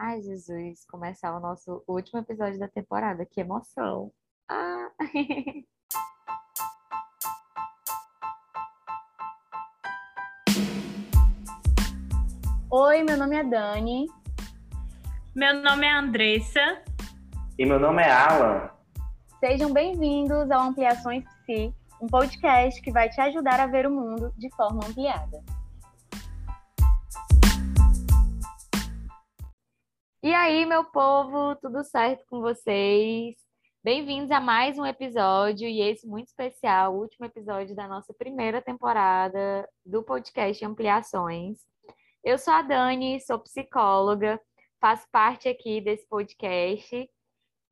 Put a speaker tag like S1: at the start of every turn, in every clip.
S1: Ai, Jesus, começar o nosso último episódio da temporada. Que emoção! Ah.
S2: Oi, meu nome é Dani.
S3: Meu nome é Andressa.
S4: E meu nome é Alan.
S2: Sejam bem-vindos ao Ampliações Psi, um podcast que vai te ajudar a ver o mundo de forma ampliada.
S1: E aí, meu povo, tudo certo com vocês? Bem-vindos a mais um episódio, e esse muito especial, o último episódio da nossa primeira temporada do podcast Ampliações. Eu sou a Dani, sou psicóloga, faço parte aqui desse podcast,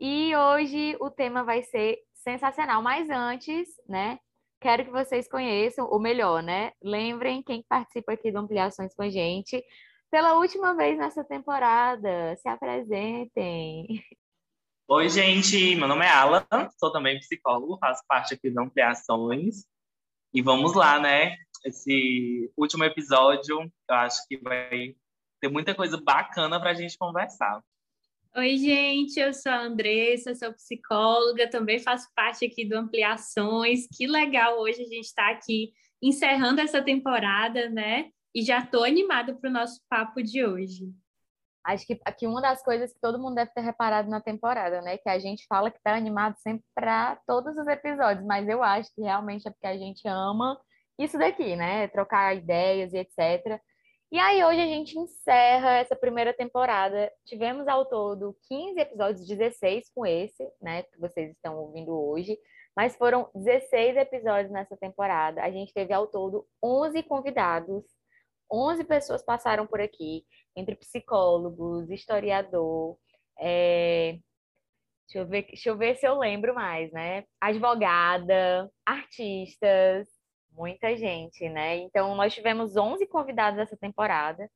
S1: e hoje o tema vai ser sensacional. Mas antes, né, quero que vocês conheçam, ou melhor, né, lembrem quem participa aqui do Ampliações com a gente pela última vez nessa temporada. Se apresentem.
S4: Oi, gente. Meu nome é Alan, sou também psicólogo, faço parte aqui do Ampliações. E vamos lá, né? Esse último episódio, eu acho que vai ter muita coisa bacana para a gente conversar.
S3: Oi, gente, eu sou a Andressa, sou psicóloga, também faço parte aqui do Ampliações. Que legal hoje a gente está aqui encerrando essa temporada, né? E já estou animada para o nosso papo de hoje.
S1: Acho que aqui uma das coisas que todo mundo deve ter reparado na temporada, né? Que a gente fala que está animado sempre para todos os episódios, mas eu acho que realmente é porque a gente ama isso daqui, né? Trocar ideias e etc. E aí hoje a gente encerra essa primeira temporada. Tivemos ao todo 15 episódios, 16 com esse, né? Que vocês estão ouvindo hoje. Mas foram 16 episódios nessa temporada. A gente teve ao todo 11 convidados 11 pessoas passaram por aqui, entre psicólogos, historiador, é... deixa, eu ver, deixa eu ver se eu lembro mais, né? Advogada, artistas, muita gente, né? Então, nós tivemos 11 convidados essa temporada.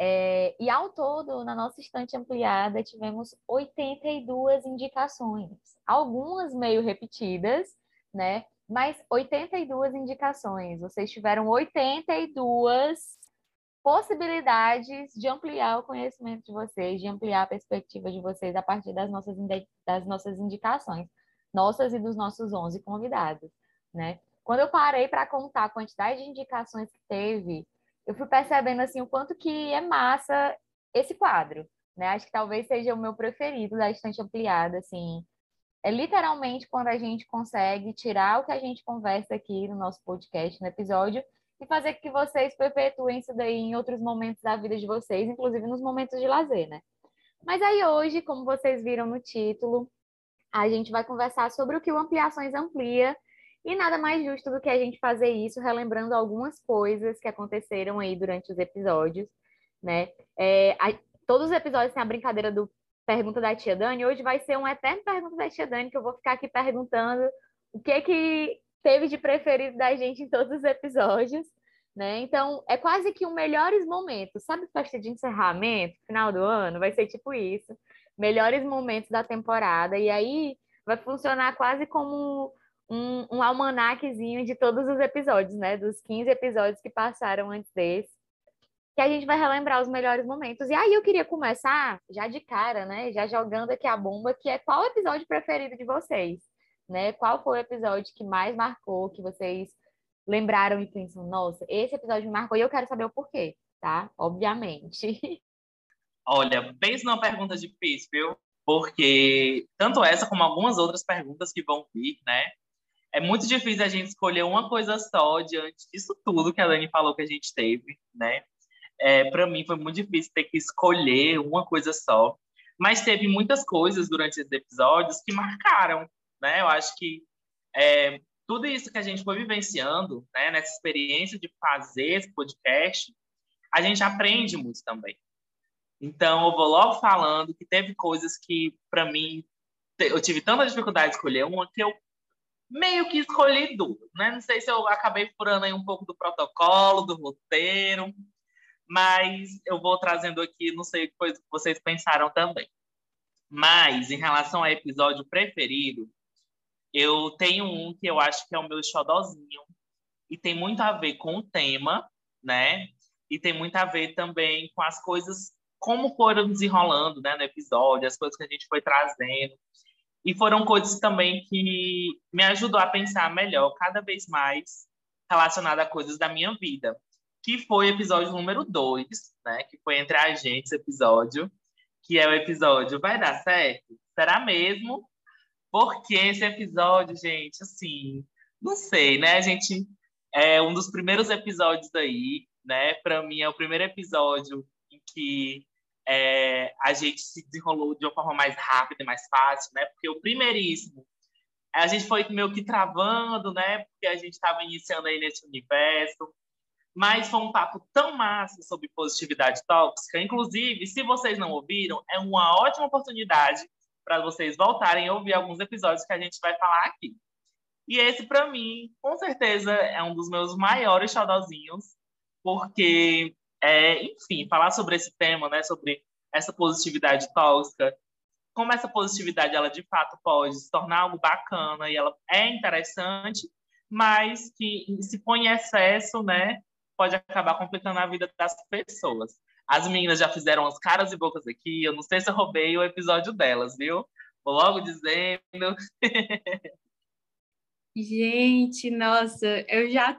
S1: É, e ao todo, na nossa estante ampliada, tivemos 82 indicações, algumas meio repetidas, né? Mas 82 indicações. Vocês tiveram 82 possibilidades de ampliar o conhecimento de vocês, de ampliar a perspectiva de vocês a partir das nossas, das nossas indicações, nossas e dos nossos 11 convidados, né? Quando eu parei para contar a quantidade de indicações que teve, eu fui percebendo assim o quanto que é massa esse quadro, né? Acho que talvez seja o meu preferido da estante ampliada, assim, é literalmente quando a gente consegue tirar o que a gente conversa aqui no nosso podcast, no episódio, e fazer que vocês perpetuem isso daí em outros momentos da vida de vocês, inclusive nos momentos de lazer, né? Mas aí hoje, como vocês viram no título, a gente vai conversar sobre o que o Ampliações amplia, e nada mais justo do que a gente fazer isso relembrando algumas coisas que aconteceram aí durante os episódios, né? É, a, todos os episódios têm a brincadeira do pergunta da tia Dani, hoje vai ser um eterno pergunta da tia Dani, que eu vou ficar aqui perguntando o que que teve de preferido da gente em todos os episódios, né? Então, é quase que um melhores momentos. Sabe festa de encerramento, final do ano? Vai ser tipo isso. Melhores momentos da temporada. E aí vai funcionar quase como um, um almanaquezinho de todos os episódios, né? Dos 15 episódios que passaram antes desse que a gente vai relembrar os melhores momentos. E aí eu queria começar já de cara, né? Já jogando aqui a bomba, que é qual o episódio preferido de vocês, né? Qual foi o episódio que mais marcou, que vocês lembraram e pensam, nossa, esse episódio me marcou e eu quero saber o porquê, tá? Obviamente.
S4: Olha, pense numa pergunta difícil? Porque tanto essa como algumas outras perguntas que vão vir, né? É muito difícil a gente escolher uma coisa só diante disso tudo que a Dani falou que a gente teve, né? É, para mim foi muito difícil ter que escolher uma coisa só. Mas teve muitas coisas durante esses episódios que marcaram, né? Eu acho que é, tudo isso que a gente foi vivenciando, né, nessa experiência de fazer esse podcast, a gente aprende muito também. Então, eu vou logo falando que teve coisas que, para mim, eu tive tanta dificuldade de escolher uma que eu meio que escolhi duas, né? Não sei se eu acabei furando aí um pouco do protocolo, do roteiro, mas eu vou trazendo aqui, não sei o que vocês pensaram também. Mas, em relação ao episódio preferido, eu tenho um que eu acho que é o meu xodozinho, e tem muito a ver com o tema, né? E tem muito a ver também com as coisas como foram desenrolando né, no episódio, as coisas que a gente foi trazendo. E foram coisas também que me ajudou a pensar melhor, cada vez mais relacionado a coisas da minha vida. Que foi o episódio número 2, né? Que foi entre a gente esse episódio, que é o episódio Vai Dar Certo? Será mesmo? Porque esse episódio, gente, assim, não sei, né? A gente é um dos primeiros episódios daí, né? Para mim é o primeiro episódio em que é, a gente se desenrolou de uma forma mais rápida e mais fácil, né? Porque o primeiríssimo, a gente foi meio que travando, né? Porque a gente estava iniciando aí nesse universo. Mas foi um papo tão massa sobre positividade tóxica. Inclusive, se vocês não ouviram, é uma ótima oportunidade para vocês voltarem a ouvir alguns episódios que a gente vai falar aqui. E esse, para mim, com certeza, é um dos meus maiores xodózinhos, porque é, enfim, falar sobre esse tema, né, sobre essa positividade tóxica, como essa positividade ela de fato pode se tornar algo bacana e ela é interessante, mas que se põe em excesso, né, pode acabar complicando a vida das pessoas. As meninas já fizeram as caras e bocas aqui, eu não sei se eu roubei o episódio delas, viu? Vou logo dizendo.
S3: Gente, nossa, eu já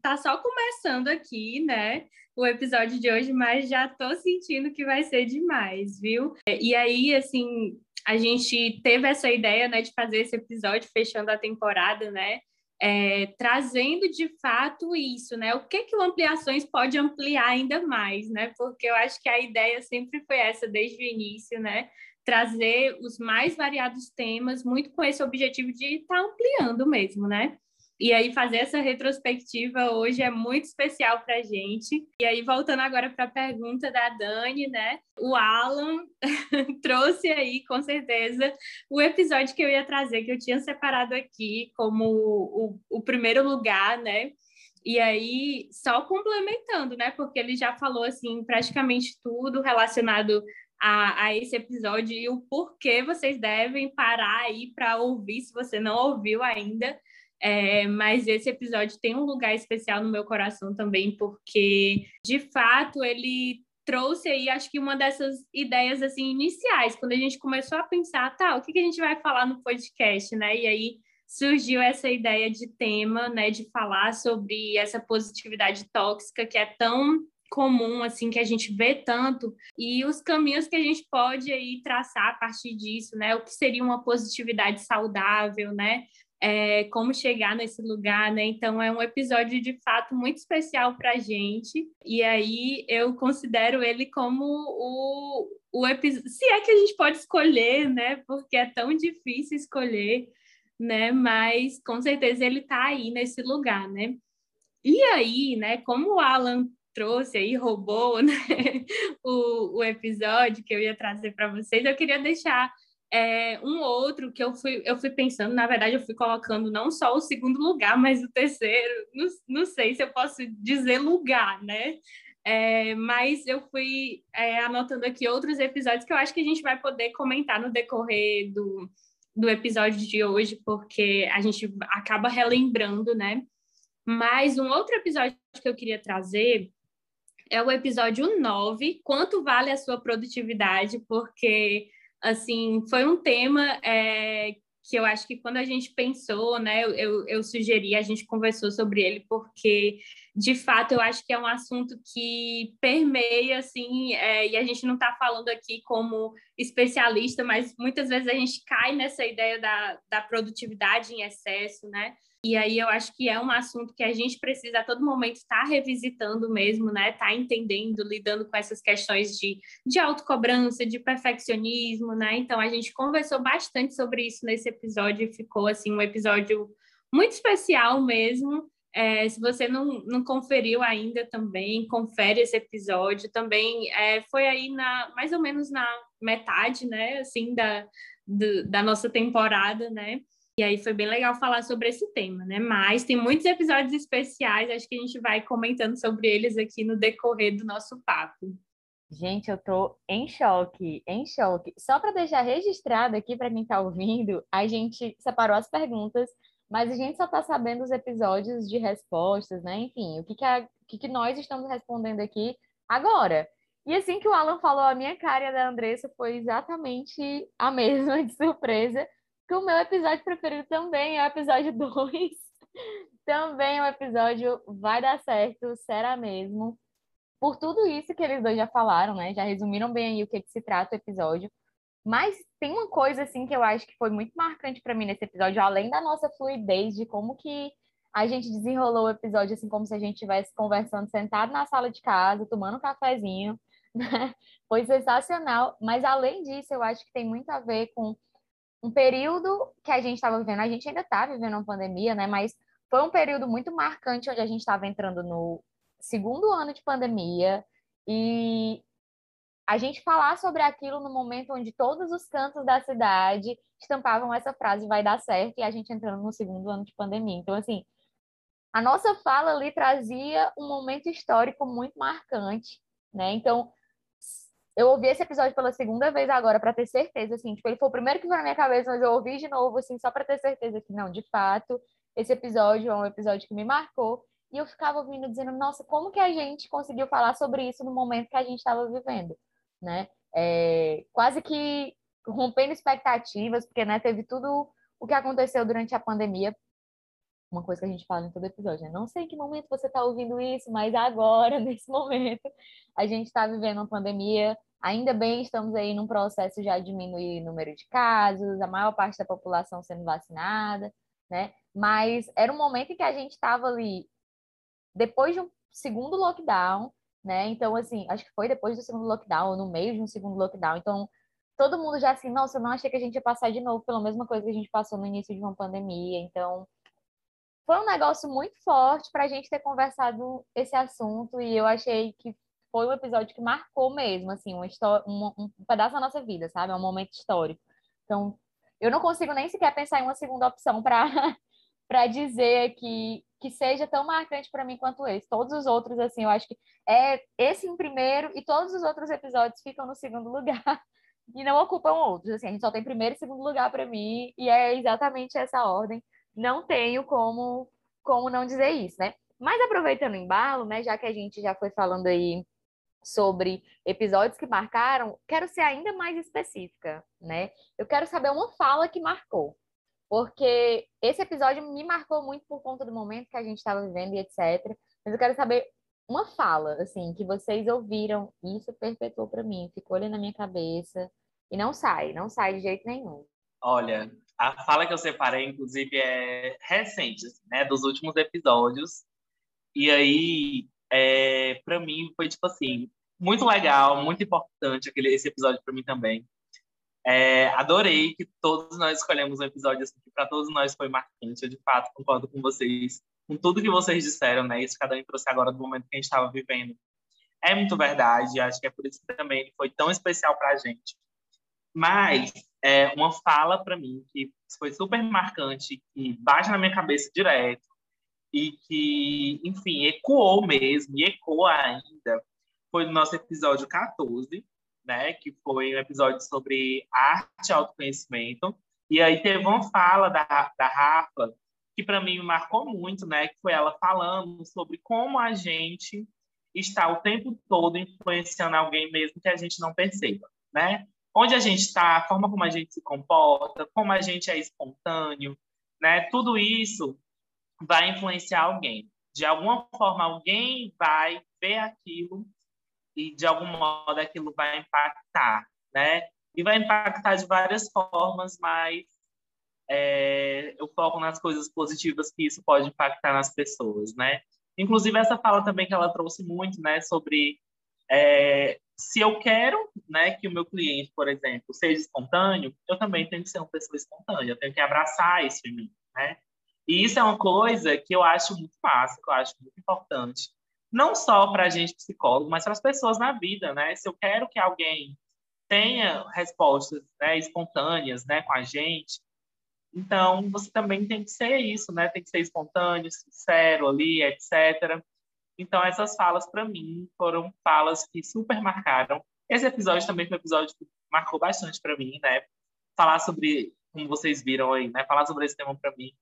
S3: tá só começando aqui, né? O episódio de hoje, mas já tô sentindo que vai ser demais, viu? E aí, assim, a gente teve essa ideia, né, de fazer esse episódio fechando a temporada, né? É, trazendo de fato isso, né? O que que o Ampliações pode ampliar ainda mais, né? Porque eu acho que a ideia sempre foi essa desde o início, né? trazer os mais variados temas, muito com esse objetivo de estar tá ampliando mesmo, né? E aí, fazer essa retrospectiva hoje é muito especial para a gente. E aí, voltando agora para a pergunta da Dani, né? O Alan trouxe aí, com certeza, o episódio que eu ia trazer, que eu tinha separado aqui como o, o primeiro lugar, né? E aí, só complementando, né? Porque ele já falou, assim, praticamente tudo relacionado a, a esse episódio e o porquê vocês devem parar aí para ouvir, se você não ouviu ainda. É, mas esse episódio tem um lugar especial no meu coração também, porque de fato ele trouxe aí, acho que uma dessas ideias assim iniciais, quando a gente começou a pensar, tá, o que, que a gente vai falar no podcast, né? E aí surgiu essa ideia de tema, né, de falar sobre essa positividade tóxica que é tão comum, assim, que a gente vê tanto, e os caminhos que a gente pode aí traçar a partir disso, né? O que seria uma positividade saudável, né? É, como chegar nesse lugar, né? Então é um episódio de fato muito especial para gente. E aí eu considero ele como o, o episódio. Se é que a gente pode escolher, né? Porque é tão difícil escolher, né? Mas com certeza ele está aí nesse lugar, né? E aí, né? Como o Alan trouxe aí, roubou né, o, o episódio que eu ia trazer para vocês, eu queria deixar é, um outro que eu fui, eu fui pensando, na verdade, eu fui colocando não só o segundo lugar, mas o terceiro, não, não sei se eu posso dizer lugar, né? É, mas eu fui é, anotando aqui outros episódios que eu acho que a gente vai poder comentar no decorrer do, do episódio de hoje, porque a gente acaba relembrando, né? Mas um outro episódio que eu queria trazer é o episódio 9, quanto vale a sua produtividade, porque, assim, foi um tema é, que eu acho que quando a gente pensou, né, eu, eu sugeri, a gente conversou sobre ele, porque, de fato, eu acho que é um assunto que permeia, assim, é, e a gente não está falando aqui como especialista, mas muitas vezes a gente cai nessa ideia da, da produtividade em excesso, né? E aí eu acho que é um assunto que a gente precisa a todo momento estar revisitando mesmo, né? Estar tá entendendo, lidando com essas questões de, de autocobrança, de perfeccionismo, né? Então a gente conversou bastante sobre isso nesse episódio e ficou assim um episódio muito especial mesmo. É, se você não, não conferiu ainda também, confere esse episódio. Também é, foi aí na mais ou menos na metade, né? Assim, da, do, da nossa temporada, né? E aí foi bem legal falar sobre esse tema, né? Mas tem muitos episódios especiais, acho que a gente vai comentando sobre eles aqui no decorrer do nosso papo.
S1: Gente, eu tô em choque, em choque. Só para deixar registrado aqui para quem tá ouvindo, a gente separou as perguntas, mas a gente só tá sabendo os episódios de respostas, né? Enfim, o que que, a, o que, que nós estamos respondendo aqui agora. E assim que o Alan falou, a minha cara e a da Andressa foi exatamente a mesma de surpresa, que o meu episódio preferido também é o episódio 2. também é o episódio Vai Dar Certo, será mesmo. Por tudo isso que eles dois já falaram, né? Já resumiram bem aí o que, que se trata o episódio. Mas tem uma coisa assim que eu acho que foi muito marcante para mim nesse episódio, além da nossa fluidez de como que a gente desenrolou o episódio assim como se a gente estivesse conversando sentado na sala de casa, tomando um cafezinho, né? Foi sensacional, mas além disso, eu acho que tem muito a ver com um período que a gente estava vivendo, a gente ainda está vivendo uma pandemia, né? Mas foi um período muito marcante onde a gente estava entrando no segundo ano de pandemia e a gente falar sobre aquilo no momento onde todos os cantos da cidade estampavam essa frase vai dar certo e a gente entrando no segundo ano de pandemia. Então, assim, a nossa fala ali trazia um momento histórico muito marcante, né? Então, eu ouvi esse episódio pela segunda vez agora para ter certeza, assim, tipo, ele foi o primeiro que veio na minha cabeça, mas eu ouvi de novo, assim, só para ter certeza que não, de fato, esse episódio é um episódio que me marcou. E eu ficava ouvindo dizendo, nossa, como que a gente conseguiu falar sobre isso no momento que a gente estava vivendo? né? É, quase que rompendo expectativas, porque né, teve tudo o que aconteceu durante a pandemia. Uma coisa que a gente fala em todo episódio, né? Não sei em que momento você está ouvindo isso, mas agora, nesse momento, a gente está vivendo uma pandemia. Ainda bem, estamos aí num processo já de diminuir o número de casos, a maior parte da população sendo vacinada, né? Mas era um momento em que a gente estava ali, depois de um segundo lockdown, né? Então, assim, acho que foi depois do segundo lockdown, ou no meio de um segundo lockdown. Então, todo mundo já assim, nossa, eu não achei que a gente ia passar de novo pela mesma coisa que a gente passou no início de uma pandemia. Então, foi um negócio muito forte para a gente ter conversado esse assunto e eu achei que foi um episódio que marcou mesmo, assim, uma história, um, um pedaço da nossa vida, sabe? É um momento histórico. Então, eu não consigo nem sequer pensar em uma segunda opção para para dizer que que seja tão marcante para mim quanto esse. Todos os outros, assim, eu acho que é esse em primeiro e todos os outros episódios ficam no segundo lugar e não ocupam outros. Assim, a gente só tem primeiro e segundo lugar para mim e é exatamente essa ordem. Não tenho como como não dizer isso, né? Mas aproveitando o embalo, né, já que a gente já foi falando aí sobre episódios que marcaram, quero ser ainda mais específica, né? Eu quero saber uma fala que marcou porque esse episódio me marcou muito por conta do momento que a gente estava vivendo e etc. Mas eu quero saber uma fala, assim, que vocês ouviram, e isso perpetuou para mim, ficou ali na minha cabeça e não sai, não sai de jeito nenhum.
S4: Olha, a fala que eu separei, inclusive, é recente, né, dos últimos episódios. E aí, é, para mim, foi tipo assim, muito legal, muito importante aquele, esse episódio para mim também. É, adorei que todos nós escolhemos um episódio assim, que para todos nós foi marcante. Eu, de fato, concordo com vocês, com tudo que vocês disseram, né? Isso cada um trouxe agora do momento que a gente estava vivendo. É muito verdade, acho que é por isso que também foi tão especial para a gente. Mas, é, uma fala para mim que foi super marcante, que bate na minha cabeça direto, e que, enfim, ecoou mesmo, e ecoa ainda, foi no nosso episódio 14, né? Que foi um episódio sobre arte e autoconhecimento. E aí teve uma fala da, da Rafa que para mim marcou muito, né? Que foi ela falando sobre como a gente está o tempo todo influenciando alguém mesmo que a gente não perceba, né? Onde a gente está, a forma como a gente se comporta, como a gente é espontâneo, né? Tudo isso vai influenciar alguém. De alguma forma, alguém vai ver aquilo e de algum modo aquilo vai impactar, né? E vai impactar de várias formas, mas é, eu foco nas coisas positivas que isso pode impactar nas pessoas, né? Inclusive essa fala também que ela trouxe muito, né, sobre é, se eu quero, né, que o meu cliente, por exemplo, seja espontâneo, eu também tenho que ser uma pessoa espontânea, eu tenho que abraçar isso em mim, né? E isso é uma coisa que eu acho muito fácil, que eu acho muito importante, não só para a gente psicólogo, mas para as pessoas na vida, né? Se eu quero que alguém tenha respostas né, espontâneas, né, com a gente, então você também tem que ser isso, né? Tem que ser espontâneo, sincero ali, etc. Então essas falas para mim foram falas que super marcaram. Esse episódio também foi um episódio que marcou bastante para mim, né? Falar sobre, como vocês viram aí, né? Falar sobre esse tema para mim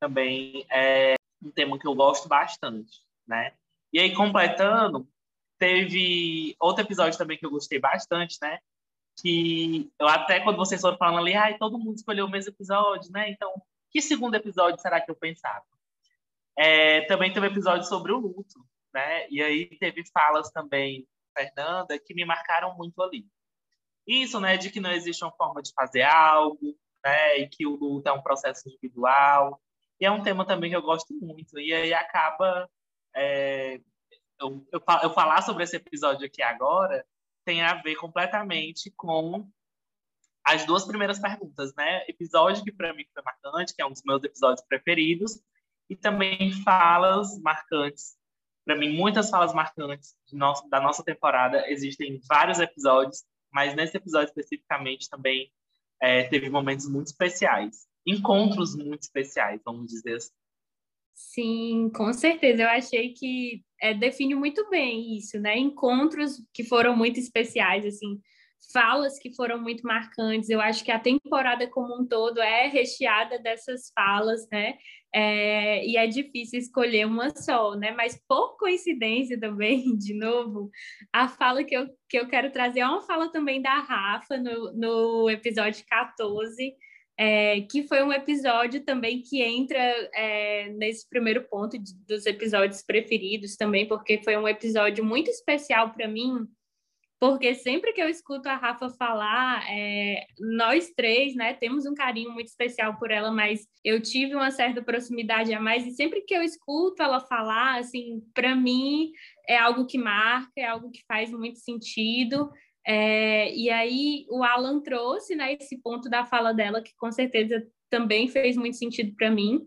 S4: também é um tema que eu gosto bastante, né? E aí, completando, teve outro episódio também que eu gostei bastante, né? Que eu até quando vocês foram falando ali, ai, todo mundo escolheu o mesmo episódio, né? Então, que segundo episódio será que eu pensava? É, também teve episódio sobre o luto, né? E aí teve falas também, Fernanda, que me marcaram muito ali. Isso, né, de que não existe uma forma de fazer algo, né, e que o luto é um processo individual. E é um tema também que eu gosto muito. E aí acaba é, eu, eu, eu falar sobre esse episódio aqui agora tem a ver completamente com as duas primeiras perguntas, né? Episódio que para mim foi marcante, que é um dos meus episódios preferidos, e também falas marcantes. Para mim, muitas falas marcantes nosso, da nossa temporada. Existem vários episódios, mas nesse episódio especificamente também é, teve momentos muito especiais. Encontros muito especiais, vamos dizer assim.
S3: Sim, com certeza. Eu achei que é, define muito bem isso, né? Encontros que foram muito especiais, assim, falas que foram muito marcantes. Eu acho que a temporada como um todo é recheada dessas falas, né? É, e é difícil escolher uma só, né? Mas por coincidência também, de novo, a fala que eu, que eu quero trazer é uma fala também da Rafa no, no episódio 14, é, que foi um episódio também que entra é, nesse primeiro ponto de, dos episódios preferidos também, porque foi um episódio muito especial para mim, porque sempre que eu escuto a Rafa falar, é, nós três, né, temos um carinho muito especial por ela, mas eu tive uma certa proximidade a mais, e sempre que eu escuto ela falar, assim, para mim é algo que marca, é algo que faz muito sentido, é, e aí o Alan trouxe né, esse ponto da fala dela, que com certeza também fez muito sentido para mim,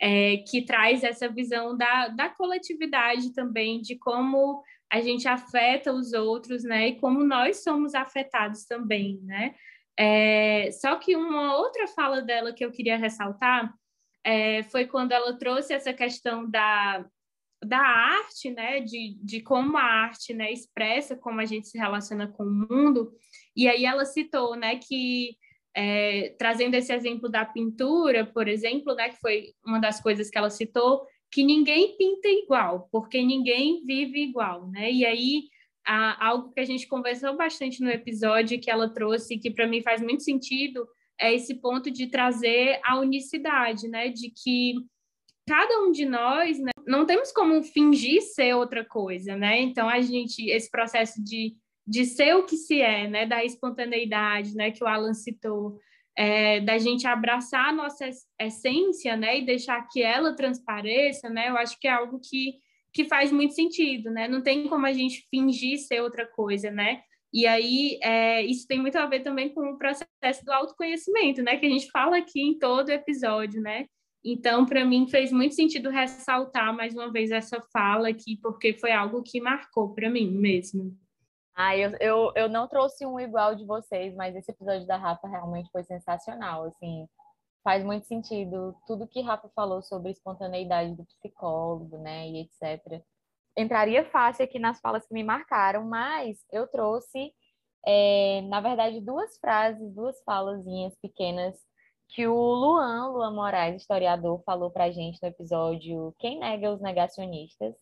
S3: é, que traz essa visão da, da coletividade também, de como a gente afeta os outros, né? E como nós somos afetados também, né? É, só que uma outra fala dela que eu queria ressaltar é, foi quando ela trouxe essa questão da, da arte, né? De, de como a arte né, expressa como a gente se relaciona com o mundo. E aí ela citou, né, que é, trazendo esse exemplo da pintura, por exemplo, né, que foi uma das coisas que ela citou, que ninguém pinta igual, porque ninguém vive igual, né? E aí a, algo que a gente conversou bastante no episódio que ela trouxe, que para mim faz muito sentido, é esse ponto de trazer a unicidade, né? De que cada um de nós, né, não temos como fingir ser outra coisa, né? Então a gente esse processo de, de ser o que se é, né, da espontaneidade, né, que o Alan citou, é, da gente abraçar a nossa essência, né, e deixar que ela transpareça, né, eu acho que é algo que, que faz muito sentido, né, não tem como a gente fingir ser outra coisa, né, e aí é, isso tem muito a ver também com o processo do autoconhecimento, né, que a gente fala aqui em todo episódio, né, então, para mim, fez muito sentido ressaltar mais uma vez essa fala aqui, porque foi algo que marcou para mim mesmo.
S1: Ah, eu, eu, eu não trouxe um igual de vocês, mas esse episódio da Rafa realmente foi sensacional, assim, faz muito sentido tudo que Rafa falou sobre espontaneidade do psicólogo, né, e etc. Entraria fácil aqui nas falas que me marcaram, mas eu trouxe, é, na verdade, duas frases, duas falazinhas pequenas que o Luan, Luan Moraes, historiador, falou pra gente no episódio Quem Nega os Negacionistas,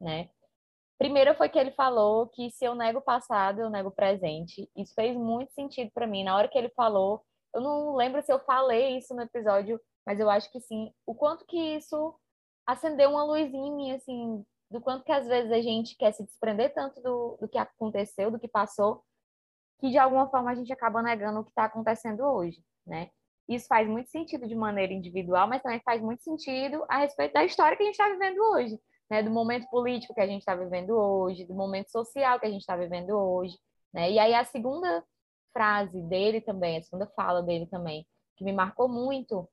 S1: né? Primeiro foi que ele falou que se eu nego o passado, eu nego o presente. Isso fez muito sentido para mim. Na hora que ele falou, eu não lembro se eu falei isso no episódio, mas eu acho que sim. O quanto que isso acendeu uma luzinha em mim, assim, do quanto que às vezes a gente quer se desprender tanto do, do que aconteceu, do que passou, que de alguma forma a gente acaba negando o que está acontecendo hoje, né? Isso faz muito sentido de maneira individual, mas também faz muito sentido a respeito da história que a gente está vivendo hoje né, do momento político que a gente está vivendo hoje, do momento social que a gente está vivendo hoje, né? E aí a segunda frase dele também, a segunda fala dele também, que me marcou muito,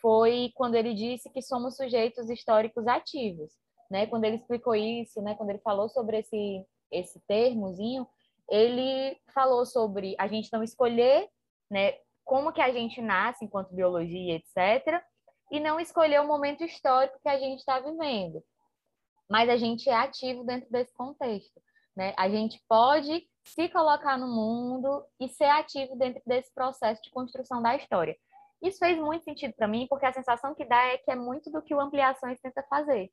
S1: foi quando ele disse que somos sujeitos históricos ativos, né? Quando ele explicou isso, né? Quando ele falou sobre esse esse termozinho, ele falou sobre a gente não escolher, né? Como que a gente nasce enquanto biologia, etc. E não escolher o momento histórico que a gente está vivendo mas a gente é ativo dentro desse contexto. Né? A gente pode se colocar no mundo e ser ativo dentro desse processo de construção da história. Isso fez muito sentido para mim, porque a sensação que dá é que é muito do que o Ampliações tenta fazer.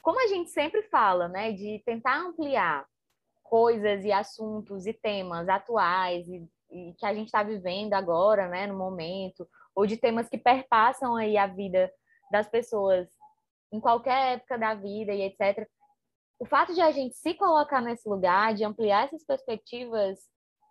S1: Como a gente sempre fala, né, de tentar ampliar coisas e assuntos e temas atuais e, e que a gente está vivendo agora, né, no momento, ou de temas que perpassam aí a vida das pessoas em qualquer época da vida e etc. O fato de a gente se colocar nesse lugar, de ampliar essas perspectivas,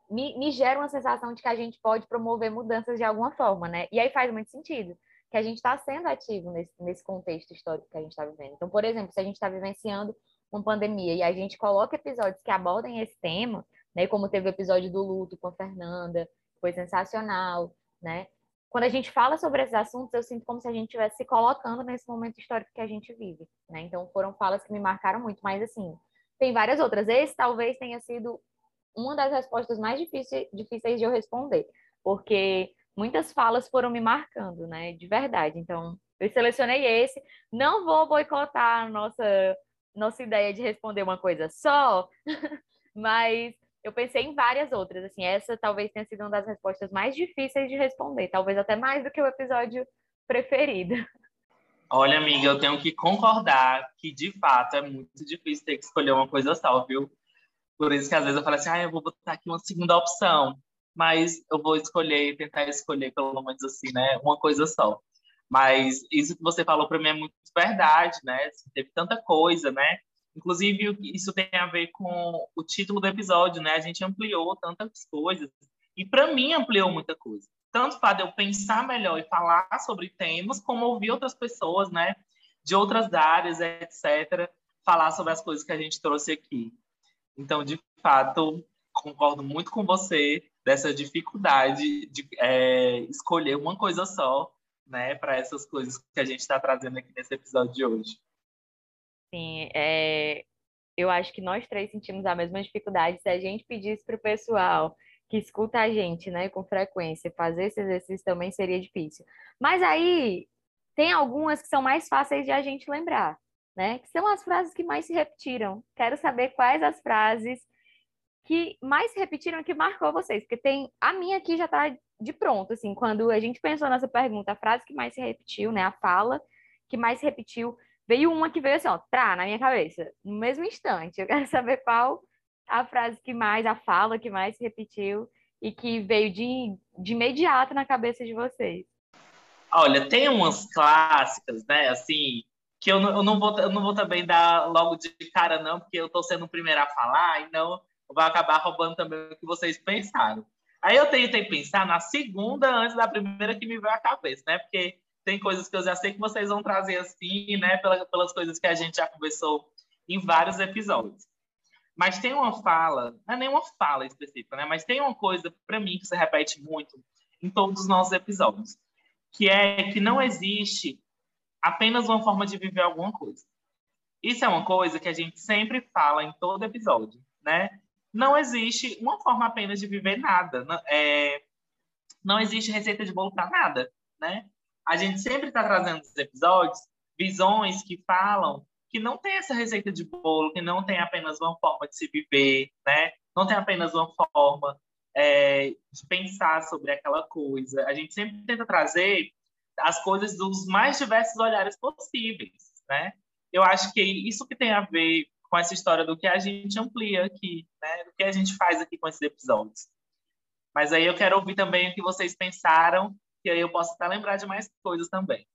S1: me, me gera uma sensação de que a gente pode promover mudanças de alguma forma, né? E aí faz muito sentido que a gente está sendo ativo nesse, nesse contexto histórico que a gente está vivendo. Então, por exemplo, se a gente está vivenciando uma pandemia e a gente coloca episódios que abordem esse tema, né? Como teve o episódio do luto com a Fernanda, foi sensacional, né? Quando a gente fala sobre esses assuntos, eu sinto como se a gente estivesse se colocando nesse momento histórico que a gente vive, né? Então, foram falas que me marcaram muito, mas assim, tem várias outras. Esse talvez tenha sido uma das respostas mais difíceis, de eu responder, porque muitas falas foram me marcando, né? De verdade. Então, eu selecionei esse. Não vou boicotar a nossa, nossa ideia de responder uma coisa só, mas eu pensei em várias outras. Assim, essa talvez tenha sido uma das respostas mais difíceis de responder, talvez até mais do que o episódio preferido.
S4: Olha, amiga, eu tenho que concordar que de fato é muito difícil ter que escolher uma coisa só, viu? Por isso que às vezes eu falo assim, ah, eu vou botar aqui uma segunda opção, mas eu vou escolher, tentar escolher pelo menos assim, né, uma coisa só. Mas isso que você falou para mim é muito verdade, né? Assim, teve tanta coisa, né? Inclusive, isso tem a ver com o título do episódio, né? A gente ampliou tantas coisas. E para mim ampliou muita coisa. Tanto para eu pensar melhor e falar sobre temas, como ouvir outras pessoas, né? De outras áreas, etc. Falar sobre as coisas que a gente trouxe aqui. Então, de fato, concordo muito com você dessa dificuldade de é, escolher uma coisa só, né, para essas coisas que a gente está trazendo aqui nesse episódio de hoje.
S1: Sim, é, eu acho que nós três sentimos a mesma dificuldade. Se a gente pedisse para o pessoal que escuta a gente, né, com frequência, fazer esse exercício também seria difícil. Mas aí tem algumas que são mais fáceis de a gente lembrar né? Que são as frases que mais se repetiram. Quero saber quais as frases que mais se repetiram que marcou vocês, porque tem a minha aqui já está de pronto, assim, quando a gente pensou nessa pergunta, a frase que mais se repetiu, né, a fala que mais se repetiu, veio uma que veio assim, ó, trá, na minha cabeça, no mesmo instante. Eu quero saber qual a frase que mais, a fala que mais se repetiu e que veio de, de imediato na cabeça de vocês.
S4: Olha, tem umas clássicas, né, assim, que eu não, eu não, vou, eu não vou também dar logo de cara, não, porque eu estou sendo o primeiro a falar, e não vai acabar roubando também o que vocês pensaram. Aí eu tentei pensar na segunda antes da primeira que me veio à cabeça, né? Porque tem coisas que eu já sei que vocês vão trazer assim, né? Pelas, pelas coisas que a gente já conversou em vários episódios. Mas tem uma fala, não é nenhuma fala específica, né? Mas tem uma coisa, para mim, que se repete muito em todos os nossos episódios, que é que não existe apenas uma forma de viver alguma coisa. Isso é uma coisa que a gente sempre fala em todo episódio, né? Não existe uma forma apenas de viver nada. É, não existe receita de bolo para nada, né? A gente sempre está trazendo nos episódios visões que falam que não tem essa receita de bolo, que não tem apenas uma forma de se viver, né? Não tem apenas uma forma é, de pensar sobre aquela coisa. A gente sempre tenta trazer as coisas dos mais diversos olhares possíveis, né? Eu acho que isso que tem a ver com essa história do que a gente amplia aqui, né? Do que a gente faz aqui com esses episódios. Mas aí eu quero ouvir também o que vocês pensaram, que aí eu posso até lembrar de mais coisas também.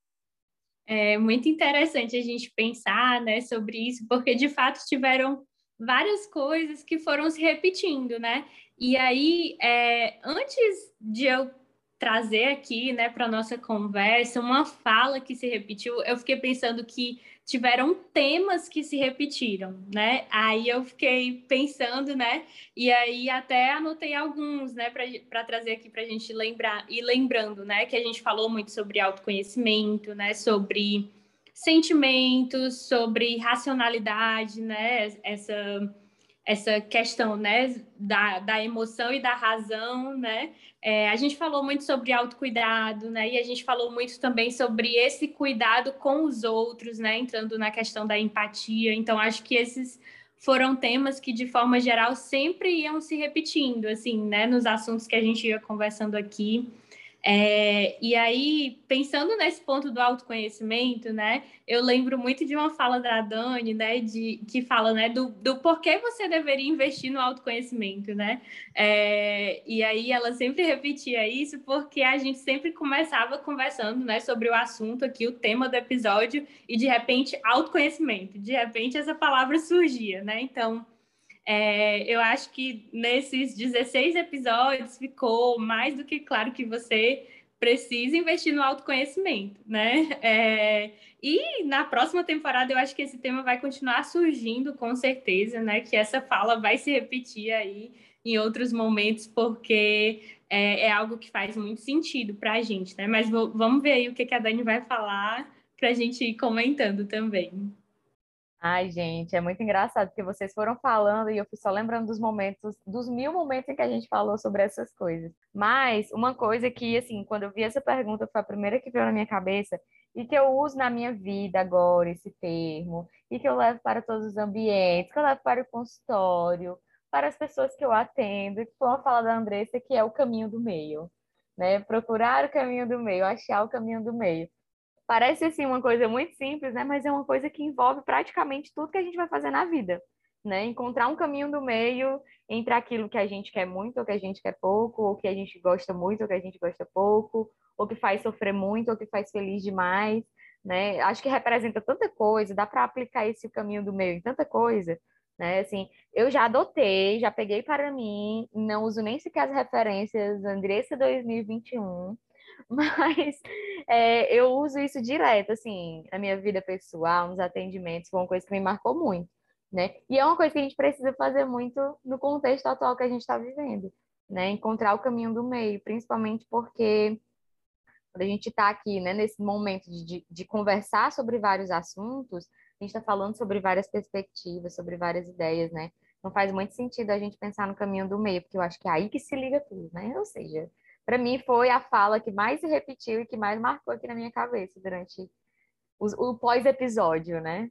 S3: É muito interessante a gente pensar, né, sobre isso, porque de fato tiveram várias coisas que foram se repetindo, né? E aí, é, antes de eu trazer aqui, né, para nossa conversa uma fala que se repetiu. Eu fiquei pensando que tiveram temas que se repetiram, né? Aí eu fiquei pensando, né? E aí até anotei alguns, né, para trazer aqui para a gente lembrar e lembrando, né, que a gente falou muito sobre autoconhecimento, né, sobre sentimentos, sobre racionalidade, né? Essa essa questão né, da, da emoção e da razão, né? É, a gente falou muito sobre autocuidado, né? E a gente falou muito também sobre esse cuidado com os outros, né? Entrando na questão da empatia. Então, acho que esses foram temas que, de forma geral, sempre iam se repetindo, assim, né? Nos assuntos que a gente ia conversando aqui. É, e aí, pensando nesse ponto do autoconhecimento, né, eu lembro muito de uma fala da Dani, né, de, que fala, né, do, do porquê você deveria investir no autoconhecimento, né, é, e aí ela sempre repetia isso porque a gente sempre começava conversando, né, sobre o assunto aqui, o tema do episódio, e de repente, autoconhecimento, de repente essa palavra surgia, né, então é, eu acho que nesses 16 episódios ficou mais do que claro que você precisa investir no autoconhecimento, né? É, e na próxima temporada eu acho que esse tema vai continuar surgindo com certeza, né? Que essa fala vai se repetir aí em outros momentos, porque é, é algo que faz muito sentido para a gente, né? Mas vamos ver aí o que, que a Dani vai falar para a gente ir comentando também.
S1: Ai, gente, é muito engraçado, porque vocês foram falando e eu fui só lembrando dos momentos, dos mil momentos em que a gente falou sobre essas coisas. Mas uma coisa que, assim, quando eu vi essa pergunta, foi a primeira que veio na minha cabeça e que eu uso na minha vida agora, esse termo, e que eu levo para todos os ambientes, que eu levo para o consultório, para as pessoas que eu atendo, que foi uma fala da Andressa, que é o caminho do meio. Né? Procurar o caminho do meio, achar o caminho do meio. Parece assim uma coisa muito simples, né? Mas é uma coisa que envolve praticamente tudo que a gente vai fazer na vida, né? Encontrar um caminho do meio entre aquilo que a gente quer muito ou que a gente quer pouco, ou que a gente gosta muito ou que a gente gosta pouco, ou que faz sofrer muito ou que faz feliz demais, né? Acho que representa tanta coisa, dá para aplicar esse caminho do meio em tanta coisa, né? Assim, eu já adotei, já peguei para mim, não uso nem sequer as referências Andressa 2021 Mas é, eu uso isso direto, assim, na minha vida pessoal, nos atendimentos, foi uma coisa que me marcou muito, né? E é uma coisa que a gente precisa fazer muito no contexto atual que a gente está vivendo, né? Encontrar o caminho do meio, principalmente porque quando a gente está aqui, né, nesse momento de, de conversar sobre vários assuntos, a gente está falando sobre várias perspectivas, sobre várias ideias, né? Não faz muito sentido a gente pensar no caminho do meio, porque eu acho que é aí que se liga tudo, né? Ou seja, para mim foi a fala que mais se repetiu e que mais marcou aqui na minha cabeça durante o, o pós-episódio, né?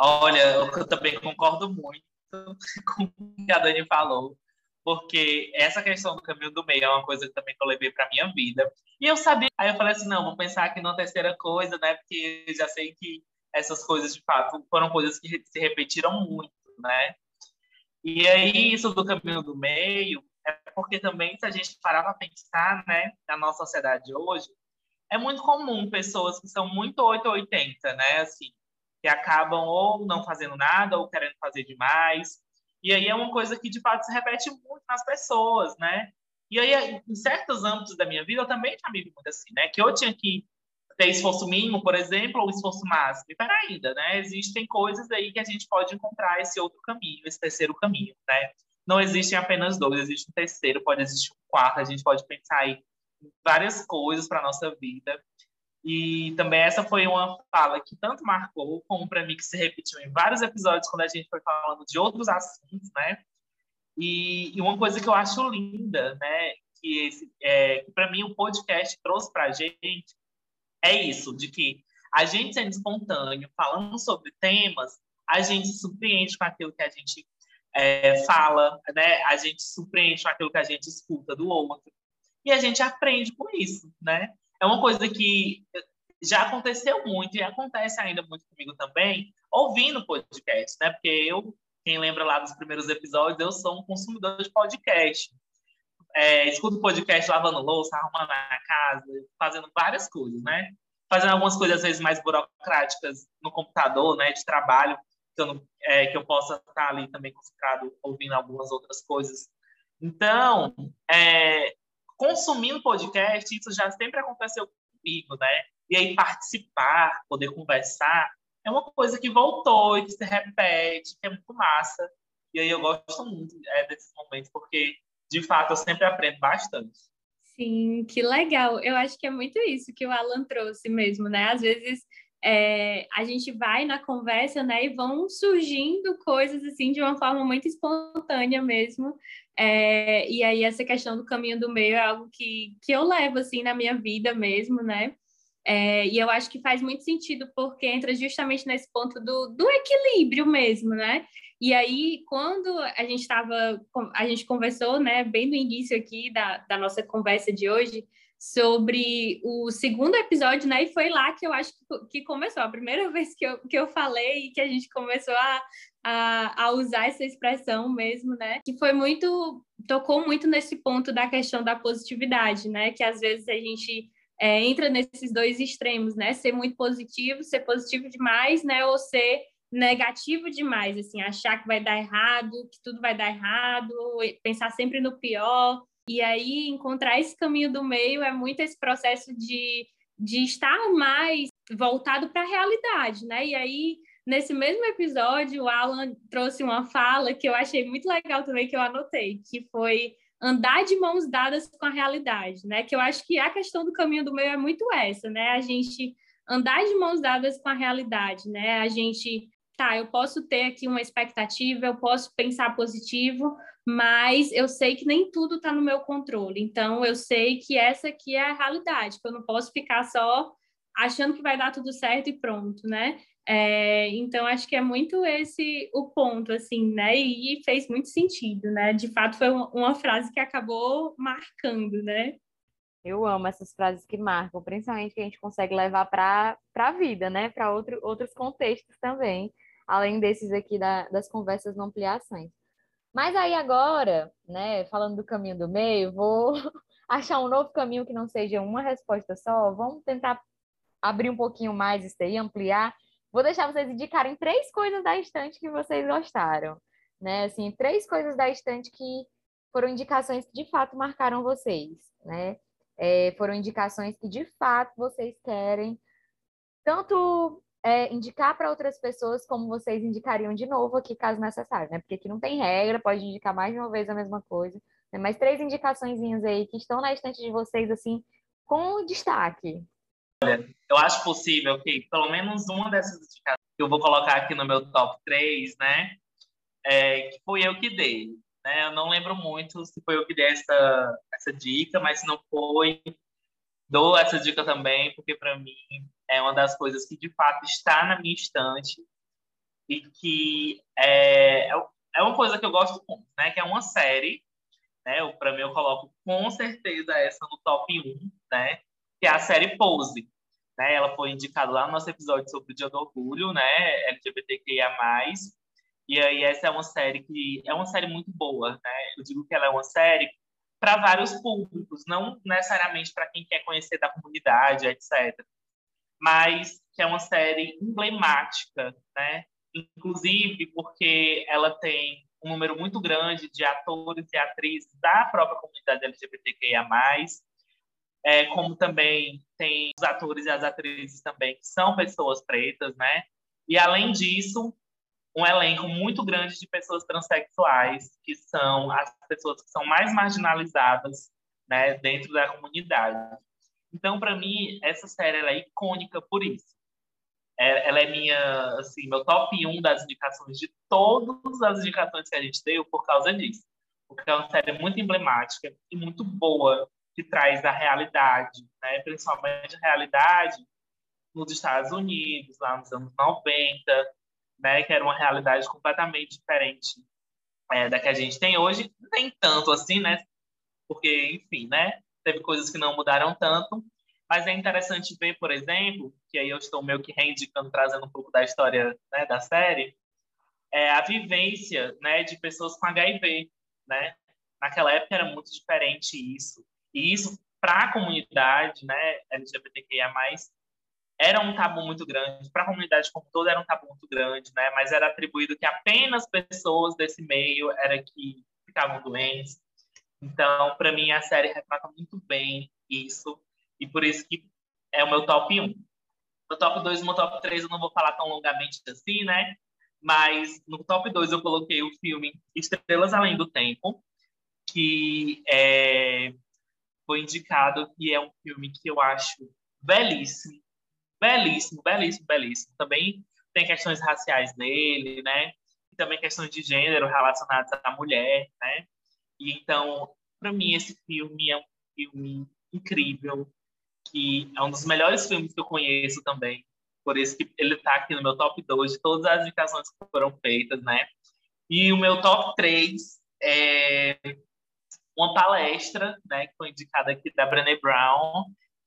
S4: Olha, eu também concordo muito com o que a Dani falou, porque essa questão do caminho do meio é uma coisa que também eu levei para minha vida. E eu sabia, aí eu falei assim, não, vou pensar aqui numa terceira coisa, né? Porque já sei que essas coisas de fato foram coisas que se repetiram muito, né? E aí isso do caminho do meio porque também, se a gente parar para pensar, né, na nossa sociedade hoje, é muito comum pessoas que são muito 880, né, assim, que acabam ou não fazendo nada ou querendo fazer demais. E aí é uma coisa que, de fato, se repete muito nas pessoas, né? E aí, em certos âmbitos da minha vida, eu também já me vi muito assim, né? Que eu tinha que ter esforço mínimo, por exemplo, ou esforço máximo. E para ainda, né? Existem coisas aí que a gente pode encontrar esse outro caminho, esse terceiro caminho, né? Não existem apenas dois, existe um terceiro, pode existir um quarto, a gente pode pensar em várias coisas para nossa vida. E também essa foi uma fala que tanto marcou, como para mim, que se repetiu em vários episódios quando a gente foi falando de outros assuntos, né? E, e uma coisa que eu acho linda, né? Que, é, que para mim o podcast trouxe para a gente é isso, de que a gente sendo espontâneo, falando sobre temas, a gente se surpreende com aquilo que a gente é, fala, né? A gente surpreende com aquilo que a gente escuta do outro. E a gente aprende com isso, né? É uma coisa que já aconteceu muito e acontece ainda muito comigo também, ouvindo podcast, né? Porque eu, quem lembra lá dos primeiros episódios, eu sou um consumidor de podcast. É, escuto podcast lavando louça, arrumando a casa, fazendo várias coisas, né? Fazendo algumas coisas, às vezes, mais burocráticas no computador, né? De trabalho que eu, não, é, que eu possa estar ali também concentrado ouvindo algumas outras coisas. Então, é, consumindo podcast, isso já sempre aconteceu comigo, né? E aí participar, poder conversar, é uma coisa que voltou e que se repete, que é muito massa. E aí eu gosto muito é, desses momentos, porque, de fato, eu sempre aprendo bastante.
S3: Sim, que legal. Eu acho que é muito isso que o Alan trouxe mesmo, né? Às vezes é, a gente vai na conversa, né, e vão surgindo coisas assim de uma forma muito espontânea mesmo. É, e aí essa questão do caminho do meio é algo que, que eu levo assim na minha vida mesmo, né? É, e eu acho que faz muito sentido porque entra justamente nesse ponto do, do equilíbrio mesmo, né? E aí, quando a gente estava, a gente conversou, né, bem no início aqui da, da nossa conversa de hoje, sobre o segundo episódio, né? E foi lá que eu acho que, começou, a primeira vez que eu, que eu falei e que a gente começou a, a, a usar essa expressão mesmo, né? Que foi muito, tocou muito nesse ponto da questão da positividade, né? Que às vezes a gente é, entra nesses dois extremos, né? Ser muito positivo, ser positivo demais, né? Ou ser negativo demais, assim, achar que vai dar errado, que tudo vai dar errado, pensar sempre no pior. E aí, encontrar esse caminho do meio é muito esse processo de, de estar mais voltado para a realidade, né? E aí, nesse mesmo episódio, o Alan trouxe uma fala que eu achei muito legal também, que eu anotei, que foi andar de mãos dadas com a realidade, né? Que eu acho que a questão do caminho do meio é muito essa, né? A gente andar de mãos dadas com a realidade, né? A gente tá, eu posso ter aqui uma expectativa, eu posso pensar positivo, mas eu sei que nem tudo está no meu controle. Então, eu sei que essa aqui é a realidade, que eu não posso ficar só achando que vai dar tudo certo e pronto, né? É, então, acho que é muito esse o ponto, assim, né? E, fez muito sentido, né? De fato, foi uma, uma frase que acabou marcando, né?
S1: Eu amo essas frases que marcam, principalmente que a gente consegue levar para a vida, né? Para outro, outros contextos também além desses aqui da, das conversas não ampliações. Mas aí agora, né, falando do caminho do meio, vou achar um novo caminho que não seja uma resposta só. Vamos tentar abrir um pouquinho mais isso aí, ampliar. Vou deixar vocês indicarem três coisas da estante que vocês gostaram, né? Assim, três coisas da estante que foram indicações que de fato marcaram vocês, né? É, foram indicações que de fato vocês querem tanto é, indicar para outras pessoas como vocês indicariam de novo aqui, caso necessário, né? Porque aqui não tem regra, pode indicar mais de uma vez a mesma coisa. Né? Mas três indicações aí que estão na estante de vocês, assim, com destaque.
S4: Olha, eu acho possível que pelo menos uma dessas indicações que eu vou colocar aqui no meu top 3, né? É, que foi eu que dei. Né? Eu não lembro muito se foi eu que dei essa, essa dica, mas se não foi, dou essa dica também, porque para mim é uma das coisas que de fato está na minha estante e que é, é, é uma coisa que eu gosto muito, né? Que é uma série, né? Para mim eu coloco com certeza essa no top 1, né? Que é a série Pose. Né? Ela foi indicada lá no nosso episódio sobre o Dia do Orgulho, né? LGBTQIA+. E aí essa é uma série que é uma série muito boa, né? Eu digo que ela é uma série para vários públicos, não necessariamente para quem quer conhecer da comunidade, etc. Mas que é uma série emblemática, né? Inclusive porque ela tem um número muito grande de atores e atrizes da própria comunidade LGBTQIA+, é, como também tem os atores e as atrizes também que são pessoas pretas, né? E além disso, um elenco muito grande de pessoas transexuais, que são as pessoas que são mais marginalizadas né, dentro da comunidade. Então, para mim, essa série é icônica por isso. É, ela é minha, assim, meu top 1 das indicações de todas as indicações que a gente deu por causa disso. Porque é uma série muito emblemática e muito boa, que traz a realidade, né? principalmente a realidade nos Estados Unidos, lá nos anos 90, né, que era uma realidade completamente diferente é, da que a gente tem hoje, nem tanto assim, né, porque, enfim, né, teve coisas que não mudaram tanto, mas é interessante ver, por exemplo, que aí eu estou meio que reindicando, trazendo um pouco da história né, da série, é a vivência né, de pessoas com HIV, né? Naquela época era muito diferente isso. E isso, para a comunidade né, LGBTQIA+, era um tabu muito grande, para a comunidade como toda era um tabu muito grande, né? Mas era atribuído que apenas pessoas desse meio era que ficavam doentes. Então, para mim, a série retrata muito bem isso, e por isso que é o meu top 1. No top 2 e no top 3 eu não vou falar tão longamente assim, né? Mas no top 2 eu coloquei o filme Estrelas Além do Tempo, que é, foi indicado que é um filme que eu acho belíssimo, belíssimo, belíssimo, belíssimo. Também tem questões raciais nele, né? E também questões de gênero relacionadas à mulher, né? E então, para mim, esse filme é um filme incrível, que é um dos melhores filmes que eu conheço também. Por isso que ele está aqui no meu top 2 de todas as indicações que foram feitas, né? E o meu top 3 é uma palestra, né, que foi indicada aqui da Brené Brown,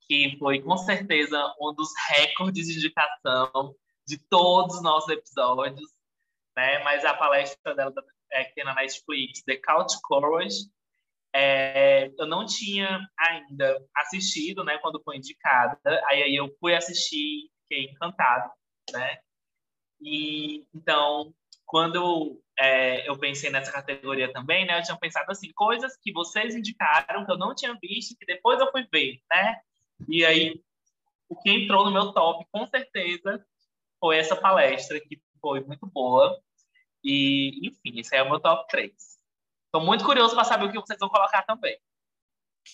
S4: que foi com certeza um dos recordes de indicação de todos os nossos episódios, né? Mas a palestra dela é, que tem na Netflix, The Couch Courage, é, eu não tinha ainda assistido, né, quando foi indicada. Aí, aí eu fui assistir, fiquei encantado, né? E então, quando é, eu pensei nessa categoria também, né, eu tinha pensado assim, coisas que vocês indicaram que eu não tinha visto, que depois eu fui ver, né? E aí, o que entrou no meu top, com certeza, foi essa palestra, que foi muito boa. E, enfim, esse é o meu top 3. Estou muito curioso para saber o que vocês vão colocar também.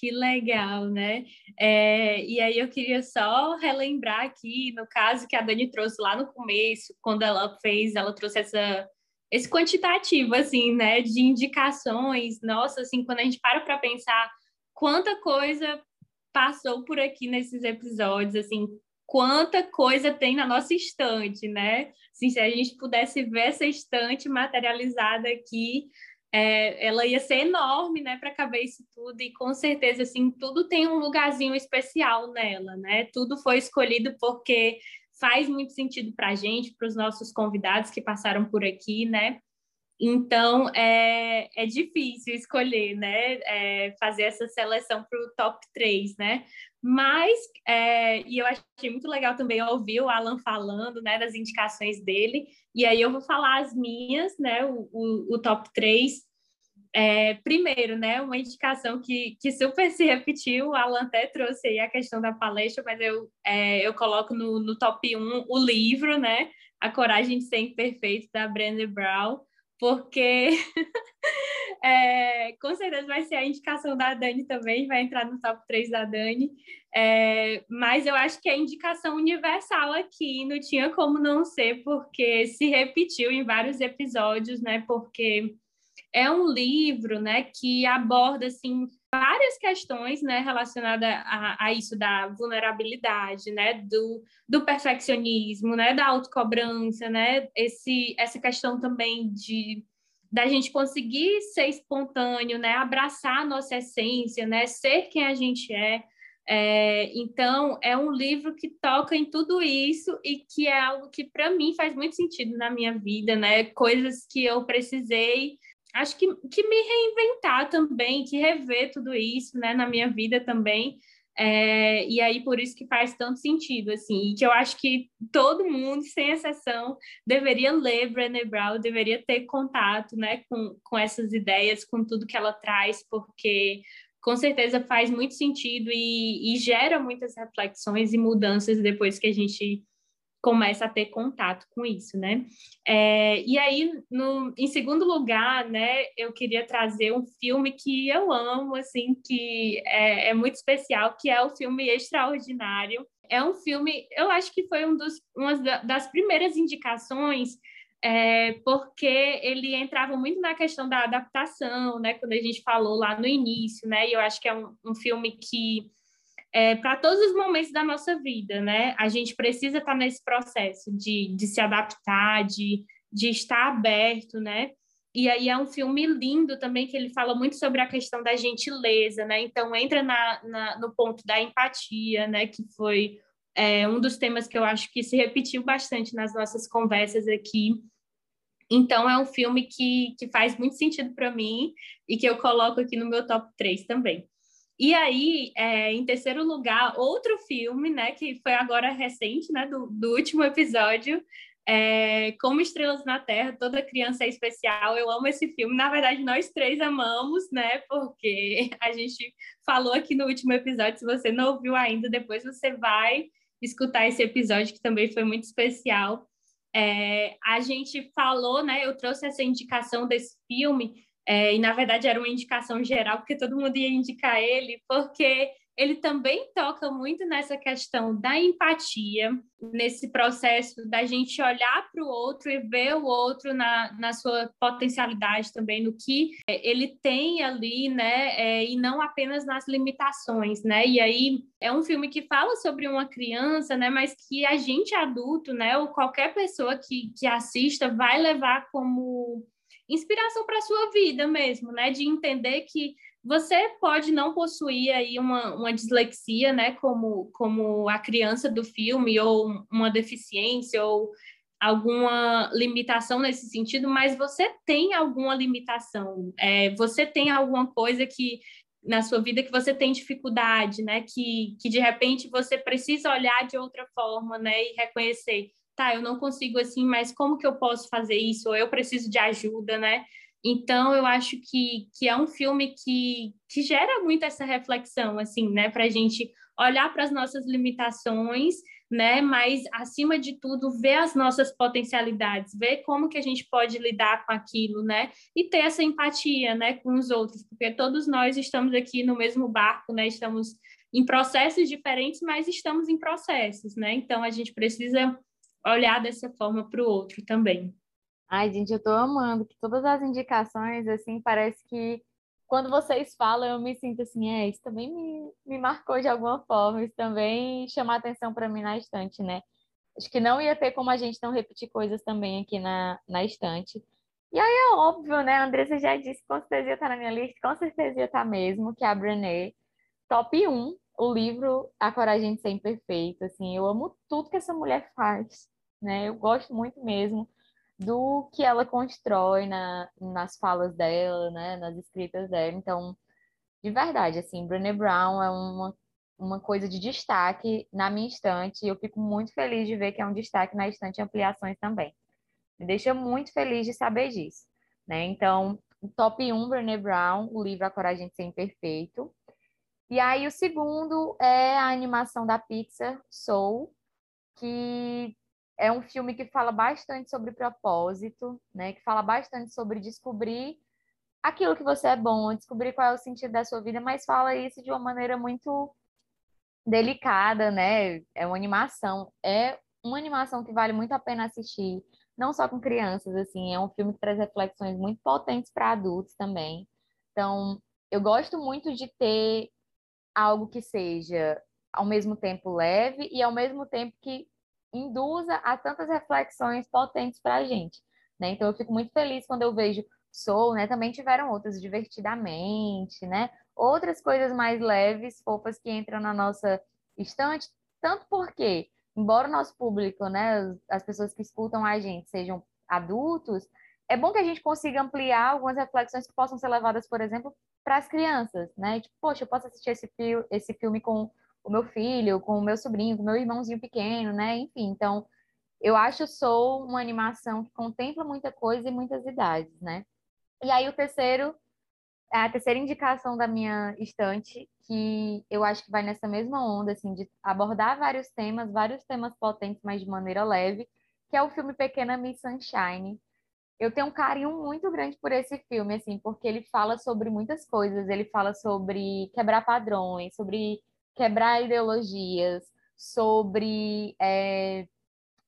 S3: Que legal, né? É, e aí eu queria só relembrar aqui, no caso que a Dani trouxe lá no começo, quando ela fez, ela trouxe essa, esse quantitativo, assim, né, de indicações. Nossa, assim, quando a gente para para pensar quanta coisa passou por aqui nesses episódios, assim, quanta coisa tem na nossa estante, né? Assim, se a gente pudesse ver essa estante materializada aqui, é, ela ia ser enorme, né, para caber isso tudo, e com certeza, assim, tudo tem um lugarzinho especial nela, né? Tudo foi escolhido porque faz muito sentido para a gente, para os nossos convidados que passaram por aqui, né? Então, é, é difícil escolher, né? É, fazer essa seleção para o top 3, né? Mas, é, e eu achei muito legal também ouvir o Alan falando, né, das indicações dele, e aí eu vou falar as minhas, né, o, o, o top 3. É, primeiro, né, uma indicação que, que super se repetiu, o Alan até trouxe aí a questão da palestra, mas eu, é, eu coloco no, no top 1 o livro, né, A Coragem de Ser Imperfeito, da Brené Brown, porque é, com certeza vai ser a indicação da Dani também, vai entrar no top 3 da Dani, é, mas eu acho que é indicação universal aqui, não tinha como não ser, porque se repetiu em vários episódios, né? Porque é um livro, né, que aborda assim várias questões, né, relacionadas a, a, isso da vulnerabilidade, né, do, do perfeccionismo, né, da autocobrança, né, esse essa questão também de da gente conseguir ser espontâneo, né, abraçar a nossa essência, né, ser quem a gente é. é então, é um livro que toca em tudo isso e que é algo que, para mim, faz muito sentido na minha vida, né? Coisas que eu precisei acho que, que me reinventar também, que rever tudo isso, né, na minha vida também. É, e aí por isso que faz tanto sentido assim, e que eu acho que todo mundo, sem exceção, deveria ler Brené Brown, deveria ter contato, né, com, com essas ideias, com tudo que ela traz, porque com certeza faz muito sentido e, e gera muitas reflexões e mudanças depois que a gente começa a ter contato com isso, né? É, e aí, no, em segundo lugar, né, eu queria trazer um filme que eu amo, assim, que é, é muito especial, que é o filme Extraordinário. É um filme, eu acho que foi um dos, uma das primeiras indicações é, porque ele entrava muito na questão da adaptação, né? Quando a gente falou lá no início, né? E eu acho que é um, um filme que é, para todos os momentos da nossa vida, né? A gente precisa estar tá nesse processo de, de se adaptar, de, de estar aberto, né? E aí é um filme lindo também, que ele fala muito sobre a questão da gentileza, né? Então entra na, na no ponto da empatia, né? Que foi é, um dos temas que eu acho que se repetiu bastante nas nossas conversas aqui. Então é um filme que, que faz muito sentido para mim e que eu coloco aqui no meu top 3 também. E aí, é, em terceiro lugar, outro filme, né, que foi agora recente, né, do, do último episódio, é, Como Estrelas na Terra, Toda Criança é Especial. Eu amo esse filme. Na verdade, nós três amamos, né, porque a gente falou aqui no último episódio. Se você não ouviu ainda, depois você vai escutar esse episódio, que também foi muito especial. É, a gente falou, né, eu trouxe essa indicação desse filme é, e na verdade era uma indicação geral, porque todo mundo ia indicar ele, porque ele também toca muito nessa questão da empatia, nesse processo da gente olhar para o outro e ver o outro na, na sua potencialidade também, no que é, ele tem ali, né, é, e não apenas nas limitações, né, e aí é um filme que fala sobre uma criança, né, mas que a gente adulto, né, ou qualquer pessoa que, que assista vai levar como inspiração para a sua vida mesmo, né? De entender que você pode não possuir aí uma, uma dislexia, né, como, como a criança do filme, ou uma deficiência, ou alguma limitação nesse sentido, mas você tem alguma limitação, é, você tem alguma coisa que na sua vida que você tem dificuldade, né, que, que de repente você precisa olhar de outra forma, né, e reconhecer, tá, eu não consigo assim, mas como que eu posso fazer isso? Ou eu preciso de ajuda, né? Então, eu acho que, que é um filme que, que gera muito essa reflexão, assim, né? Para a gente olhar para as nossas limitações, né? Mas, acima de tudo, ver as nossas potencialidades, ver como que a gente pode lidar com aquilo, né? E ter essa empatia, né? Com os outros, porque todos nós estamos aqui no mesmo barco, né? Estamos em processos diferentes, mas estamos em processos, né? Então, a gente precisa olhar dessa forma para o outro também.
S1: Ai, gente, eu tô amando que todas as indicações, assim, parece que quando vocês falam, eu me sinto assim, é, isso também me, me marcou de alguma forma, isso também chamou atenção para mim na estante, né? Acho que não ia ter como a gente não repetir coisas também aqui na, na estante. E aí é óbvio, né? A Andressa já disse, com certeza ia estar tá na minha lista, com certeza ia estar tá mesmo, que é a Brené. Top 1, o livro A Coragem de Ser Imperfeito. Assim, eu amo tudo que essa mulher faz, né? Eu gosto muito mesmo do que ela constrói na, nas falas dela, né, nas escritas dela. Então, de verdade, assim, Brené Brown é uma, uma coisa de destaque na minha estante e eu fico muito feliz de ver que é um destaque na estante Ampliações também. Me deixa muito feliz de saber disso, né? Então, top 1, Brené Brown, o livro A Coragem de Ser Imperfeito. E aí, o segundo é a animação da Pixar, Soul, que é um filme que fala bastante sobre propósito, né? Que fala bastante sobre descobrir aquilo que você é bom, descobrir qual é o sentido da sua vida, mas fala isso de uma maneira muito delicada, né? É uma animação, é uma animação que vale muito a pena assistir, não só com crianças, assim, é um filme que traz reflexões muito potentes para adultos também. Então, eu gosto muito de ter algo que seja ao mesmo tempo leve e ao mesmo tempo que induza a tantas reflexões potentes para a gente. Né? Então, eu fico muito feliz quando eu vejo Soul, né? Também tiveram outras, Divertidamente, né? Outras coisas mais leves, fofas, que entram na nossa estante, tanto porque, embora o nosso público, né, as pessoas que escutam a gente sejam adultos, é bom que a gente consiga ampliar algumas reflexões que possam ser levadas, por exemplo, para as crianças, né? Tipo, poxa, eu posso assistir esse, esse filme com o meu filho, com o meu sobrinho, com o meu irmãozinho pequeno, né? Enfim, então eu acho Soul uma animação que contempla muita coisa e muitas idades, né? E aí o terceiro, a terceira indicação da minha estante, que eu acho que vai nessa mesma onda, assim, de abordar vários temas, vários temas potentes, mas de maneira leve, que é o filme Pequena Miss Sunshine. Eu tenho um carinho muito grande por esse filme, assim, porque ele fala sobre muitas coisas. Ele fala sobre quebrar padrões, sobre quebrar ideologias, sobre é,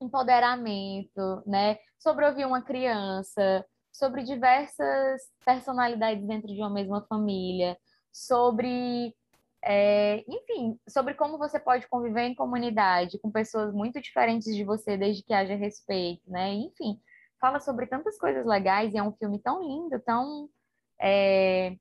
S1: empoderamento, né? Sobre ouvir uma criança, sobre diversas personalidades dentro de uma mesma família, sobre, é, enfim, sobre como você pode conviver em comunidade com pessoas muito diferentes de você, desde que haja respeito, né? Enfim, fala sobre tantas coisas legais e é um filme tão lindo, tão é,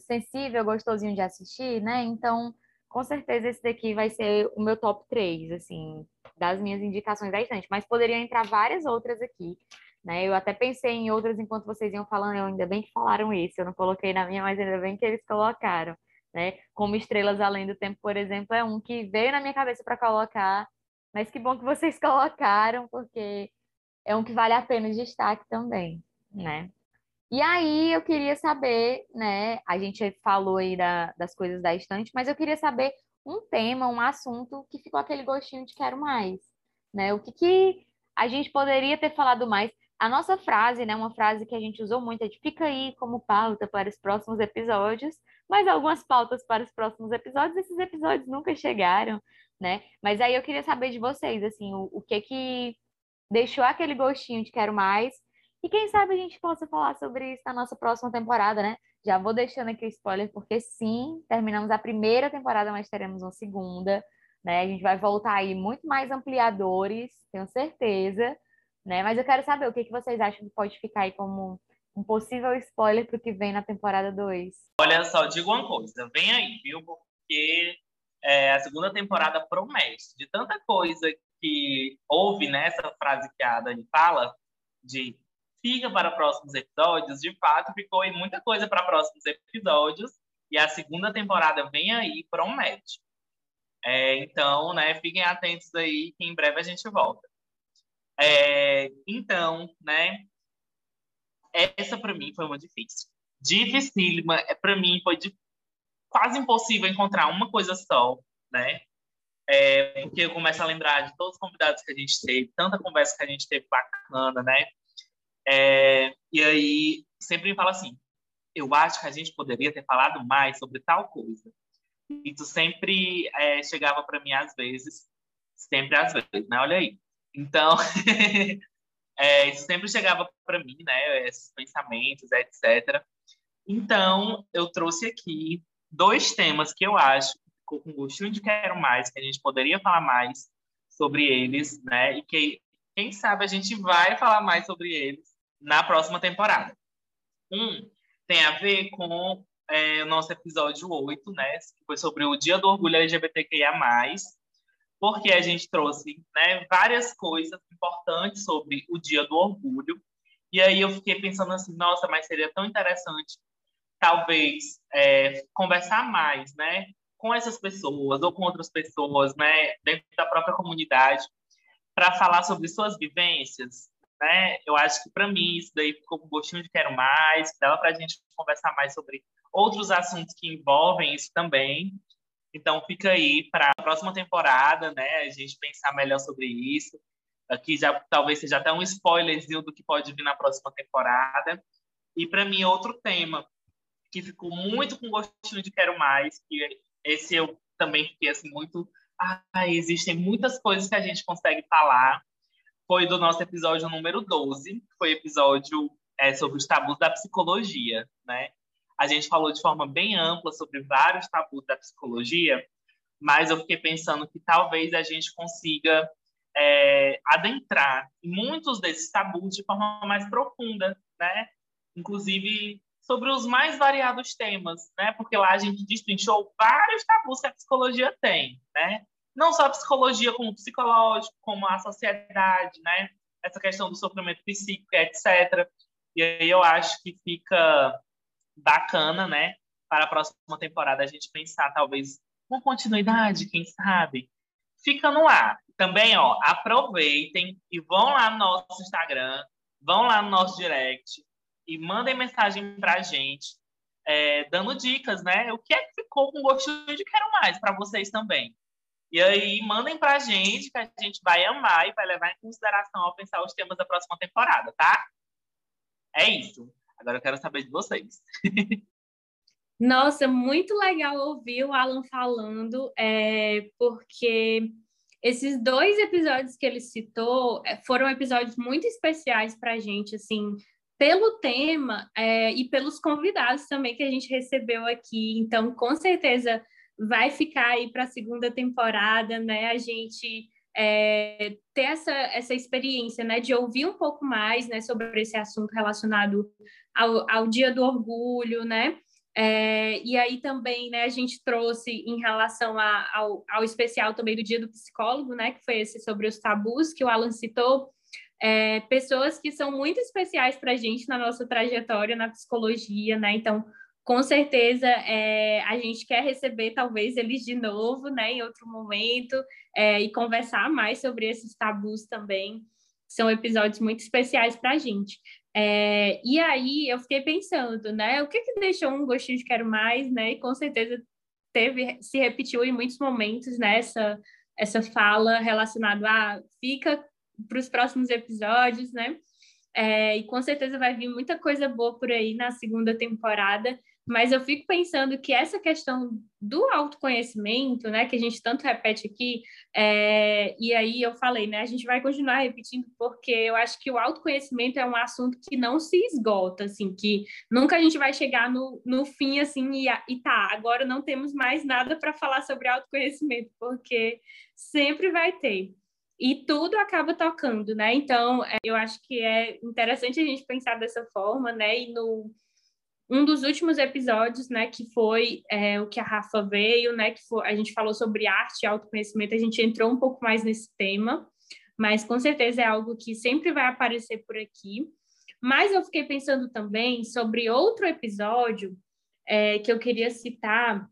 S1: sensível, gostosinho de assistir, né? Então com certeza esse daqui vai ser o meu top 3, assim, das minhas indicações da estante, mas poderia entrar várias outras aqui, né? Eu até pensei em outras enquanto vocês iam falando, eu ainda bem que falaram isso, eu não coloquei na minha, mas ainda bem que eles colocaram, né? Como Estrelas Além do Tempo, por exemplo, é um que veio na minha cabeça para colocar, mas que bom que vocês colocaram, porque é um que vale a pena destaque também, né? E aí eu queria saber, né? A gente falou aí da, das coisas da estante, mas eu queria saber um tema, um assunto que ficou aquele gostinho de quero mais, né? O que, que a gente poderia ter falado mais? A nossa frase, né? Uma frase que a gente usou muito é de fica aí como pauta para os próximos episódios, mas algumas pautas para os próximos episódios, esses episódios nunca chegaram, né? Mas aí eu queria saber de vocês, assim, o, o que que deixou aquele gostinho de quero mais e quem sabe a gente possa falar sobre isso na nossa próxima temporada, né? Já vou deixando aqui o spoiler, porque sim, terminamos a primeira temporada, mas teremos uma segunda, né? A gente vai voltar aí muito mais ampliadores, tenho certeza, né? Mas eu quero saber o que, que vocês acham que pode ficar aí como um possível spoiler para o que vem na temporada 2?
S4: Olha só, digo uma coisa, vem aí, viu? Porque é, a segunda temporada promete de tanta coisa que houve nessa frase que a Dani fala, de fica para próximos episódios, de fato ficou muita coisa para próximos episódios, e a segunda temporada vem aí, promete. É, então, né, fiquem atentos aí que em breve a gente volta. É, então, né, essa para mim foi muito difícil. Dificílima, é, para mim foi de, quase impossível encontrar uma coisa só, né? É, porque eu começo a lembrar de todos os convidados que a gente teve, tanta conversa que a gente teve bacana, né? É, e aí sempre me fala assim, eu acho que a gente poderia ter falado mais sobre tal coisa. E tu sempre é, chegava para mim às vezes, sempre às vezes, né? Olha aí. Então, é, sempre chegava para mim, né? Esses pensamentos, etc. Então, eu trouxe aqui dois temas que eu acho que ficou com gostinho de quero mais, que a gente poderia falar mais sobre eles, né? E que, quem sabe, a gente vai falar mais sobre eles na próxima temporada. Um tem a ver com é, o nosso episódio 8, né? Que foi sobre o Dia do Orgulho LGBTQIA+, porque a gente trouxe né, várias coisas importantes sobre o Dia do Orgulho. E aí eu fiquei pensando assim, nossa, mas seria tão interessante talvez é, conversar mais, né, com essas pessoas ou com outras pessoas, né, dentro da própria comunidade, para falar sobre suas vivências, né? Eu acho que para mim isso daí ficou com gostinho de quero mais, dava para a gente conversar mais sobre outros assuntos que envolvem isso também. Então fica aí para a próxima temporada, né? A gente pensar melhor sobre isso. Aqui já talvez seja até um spoilerzinho do que pode vir na próxima temporada. E para mim outro tema que ficou muito com gostinho de quero mais, que esse eu também fiquei assim muito, ah, existem muitas coisas que a gente consegue falar. Foi do nosso episódio número 12, foi episódio é, sobre os tabus da psicologia, né? A gente falou de forma bem ampla sobre vários tabus da psicologia, mas eu fiquei pensando que talvez a gente consiga é, adentrar muitos desses tabus de forma mais profunda, né? Inclusive sobre os mais variados temas, né? Porque lá a gente destrinchou vários tabus que a psicologia tem, né? Não só a psicologia como psicológico, como a sociedade, né? Essa questão do sofrimento psíquico, etc. E aí eu acho que fica bacana, né? Para a próxima temporada a gente pensar talvez uma continuidade, quem sabe. Fica no ar. Também, ó, aproveitem e vão lá no nosso Instagram, vão lá no nosso direct e mandem mensagem para a gente, é, dando dicas, né? O que é que ficou com gostinho de quero mais para vocês também. E aí, mandem para a gente, que a gente vai amar e vai levar em consideração ao pensar os temas da próxima temporada, tá? É isso. Agora eu quero saber de vocês.
S3: Nossa, muito legal ouvir o Alan falando, é, porque esses dois episódios que ele citou é, foram episódios muito especiais para a gente, assim, pelo tema é, e pelos convidados também que a gente recebeu aqui. Então, com certeza vai ficar aí para a segunda temporada, né? A gente é, ter essa, essa experiência, né? De ouvir um pouco mais, né? Sobre esse assunto relacionado ao, ao Dia do Orgulho, né? É, e aí também, né, a gente trouxe em relação a, ao, ao especial também do Dia do Psicólogo, né, que foi esse sobre os tabus que o Alan citou, é, pessoas que são muito especiais para a gente na nossa trajetória na psicologia, né? Então, com certeza, é, a gente quer receber talvez eles de novo, né, em outro momento, é, e conversar mais sobre esses tabus também. São episódios muito especiais para a gente. É, e aí eu fiquei pensando, né, o que que deixou um gostinho de quero mais, né? E com certeza teve, se repetiu em muitos momentos né, essa fala relacionada a fica para os próximos episódios, né? É, e com certeza vai vir muita coisa boa por aí na segunda temporada. Mas eu fico pensando que essa questão do autoconhecimento, né, que a gente tanto repete aqui, é, e aí eu falei, né, a gente vai continuar repetindo porque eu acho que o autoconhecimento é um assunto que não se esgota, assim, que nunca a gente vai chegar no, no fim, assim, e, e tá, agora não temos mais nada para falar sobre autoconhecimento, porque sempre vai ter. E tudo acaba tocando, né? Então, é, eu acho que é interessante a gente pensar dessa forma, né? E no um dos últimos episódios, né, que foi é, o que a Rafa veio, né, que foi, a gente falou sobre arte e autoconhecimento, a gente entrou um pouco mais nesse tema, mas com certeza é algo que sempre vai aparecer por aqui. Mas eu fiquei pensando também sobre outro episódio é, que eu queria citar,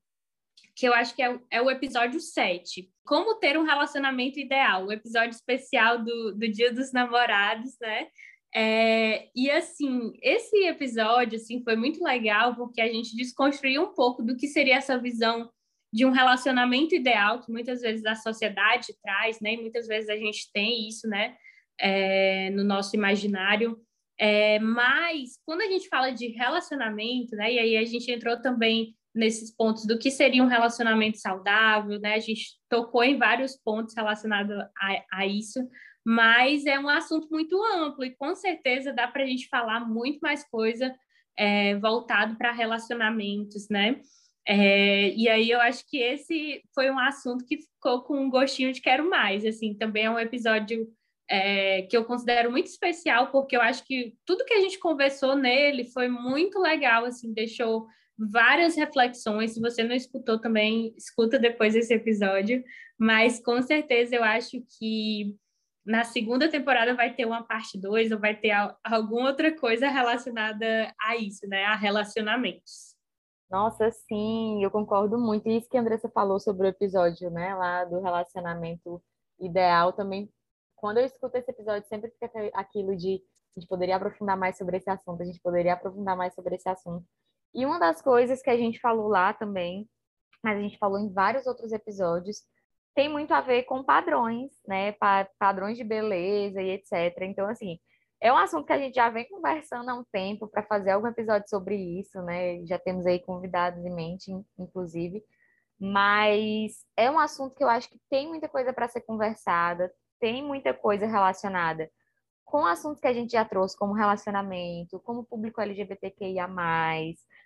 S3: que eu acho que é, é, o episódio 7. Como ter um relacionamento ideal, o episódio especial do, do Dia dos Namorados, né? É, e assim, esse episódio assim, foi muito legal porque a gente desconstruiu um pouco do que seria essa visão de um relacionamento ideal que muitas vezes a sociedade traz, né? E muitas vezes a gente tem isso, né? É, no nosso imaginário. É, mas quando a gente fala de relacionamento, né? E aí a gente entrou também nesses pontos do que seria um relacionamento saudável, né? A gente tocou em vários pontos relacionados a, a isso, mas é um assunto muito amplo e com certeza dá para a gente falar muito mais coisa é, voltado para relacionamentos, né? É, e aí eu acho que esse foi um assunto que ficou com um gostinho de quero mais, assim, também é um episódio é, que eu considero muito especial, porque eu acho que tudo que a gente conversou nele foi muito legal, assim, deixou várias reflexões. Se você não escutou também, escuta depois esse episódio, mas com certeza eu acho que na segunda temporada vai ter uma parte 2 ou vai ter alguma outra coisa relacionada a isso, né? A relacionamentos.
S1: Nossa, sim, eu concordo muito. E isso que a Andressa falou sobre o episódio, né, lá do relacionamento ideal também. Quando eu escuto esse episódio, sempre fica aquilo de a gente poderia aprofundar mais sobre esse assunto, a gente poderia aprofundar mais sobre esse assunto. E uma das coisas que a gente falou lá também, mas a gente falou em vários outros episódios, tem muito a ver com padrões, né? Padrões de beleza e etc. Então, assim, é um assunto que a gente já vem conversando há um tempo para fazer algum episódio sobre isso, né? Já temos aí convidados em mente, inclusive. Mas é um assunto que eu acho que tem muita coisa para ser conversada, tem muita coisa relacionada com assuntos que a gente já trouxe, como relacionamento, como público LGBTQIA,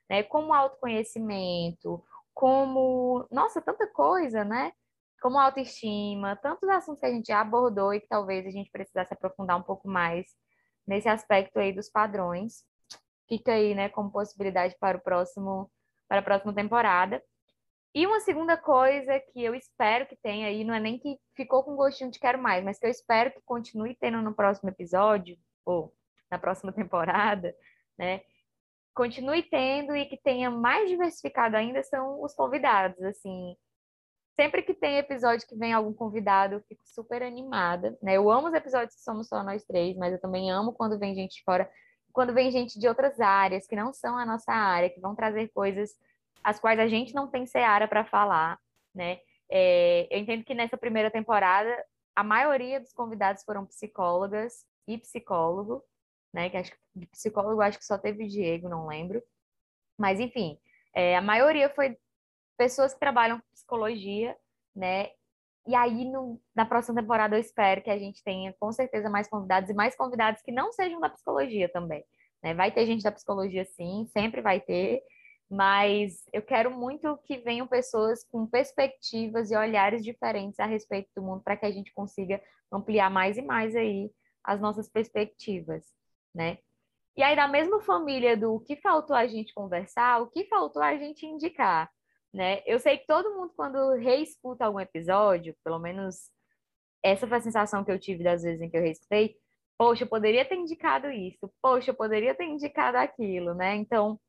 S1: né? Como autoconhecimento, como. Nossa, tanta coisa, né? como autoestima, tantos assuntos que a gente já abordou e que talvez a gente precisasse aprofundar um pouco mais nesse aspecto aí dos padrões. Fica aí, né, como possibilidade para o próximo para a próxima temporada. E uma segunda coisa que eu espero que tenha aí, não é nem que ficou com gostinho de quero mais, mas que eu espero que continue tendo no próximo episódio, ou na próxima temporada, né? Continue tendo e que tenha mais diversificado ainda são os convidados, assim, Sempre que tem episódio que vem algum convidado, eu fico super animada, né? Eu amo os episódios que somos só nós três, mas eu também amo quando vem gente de fora, quando vem gente de outras áreas que não são a nossa área, que vão trazer coisas as quais a gente não tem seara para falar, né? É, eu entendo que nessa primeira temporada a maioria dos convidados foram psicólogas e psicólogo, né? Que acho que psicólogo acho que só teve Diego, não lembro. Mas enfim, é, a maioria foi pessoas que trabalham com psicologia, né? E aí, no, na próxima temporada, eu espero que a gente tenha, com certeza, mais convidados e mais convidados que não sejam da psicologia também. Né? Vai ter gente da psicologia, sim, sempre vai ter, mas eu quero muito que venham pessoas com perspectivas e olhares diferentes a respeito do mundo para que a gente consiga ampliar mais e mais aí as nossas perspectivas, né? E aí, da mesma família do que faltou a gente conversar, o que faltou a gente indicar? né? Eu sei que todo mundo, quando reescuta algum episódio, pelo menos essa foi a sensação que eu tive das vezes em que eu reescutei, poxa, eu poderia ter indicado isso, poxa, eu poderia ter indicado aquilo, né? Então,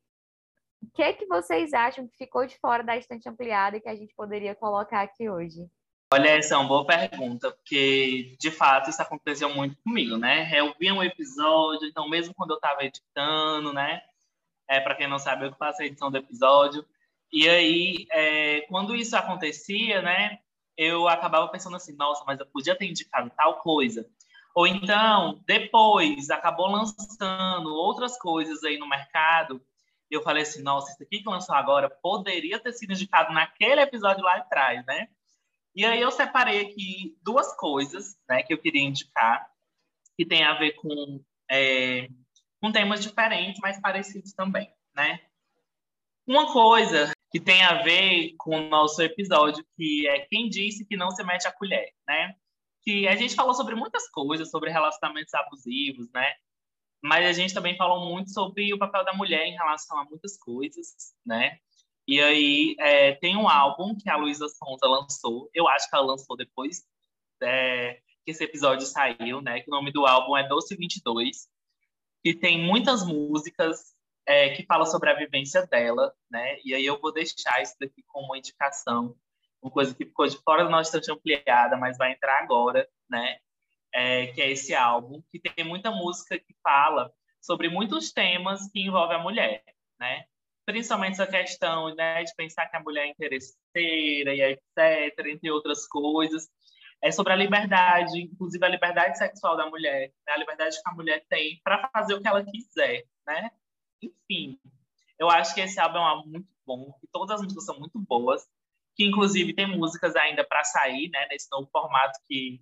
S1: o que é que vocês acham que ficou de fora da estante ampliada e que a gente poderia colocar aqui hoje?
S4: Olha, essa é uma boa pergunta, porque de fato isso aconteceu muito comigo, né? Eu vi um episódio, então mesmo quando eu estava editando, né? É, para quem não sabe, eu faço a edição do episódio. E aí, é, quando isso acontecia, né, eu acabava pensando assim, nossa, mas eu podia ter indicado tal coisa. Ou então, depois, acabou lançando outras coisas aí no mercado, eu falei assim, nossa, isso aqui que lançou agora poderia ter sido indicado naquele episódio lá atrás, né? E aí eu separei aqui duas coisas, né, que eu queria indicar, que tem a ver com, é, com temas diferentes, mas parecidos também, né? Uma coisa que tem a ver com o nosso episódio, que é quem disse que não se mete a colher, né? que a gente falou sobre muitas coisas, sobre relacionamentos abusivos, né? Mas a gente também falou muito sobre o papel da mulher em relação a muitas coisas, né? E aí é, tem um álbum que a Luísa Sonza lançou, eu acho que ela lançou depois é, que esse episódio saiu, né? Que o nome do álbum é Doce 22, que tem muitas músicas é, que falam sobre a vivência dela, né? E aí eu vou deixar isso daqui como uma indicação, uma coisa que ficou de fora da nossa ampliada, mas vai entrar agora, né? É, que é esse álbum, que tem muita música que fala sobre muitos temas que envolvem a mulher, né? Principalmente essa questão né, de pensar que a mulher é interesseira e etc., entre outras coisas é sobre a liberdade, inclusive a liberdade sexual da mulher, né? a liberdade que a mulher tem para fazer o que ela quiser, né? Enfim, eu acho que esse álbum é um álbum muito bom, que todas as músicas são muito boas, que inclusive tem músicas ainda para sair, né? Nesse novo formato que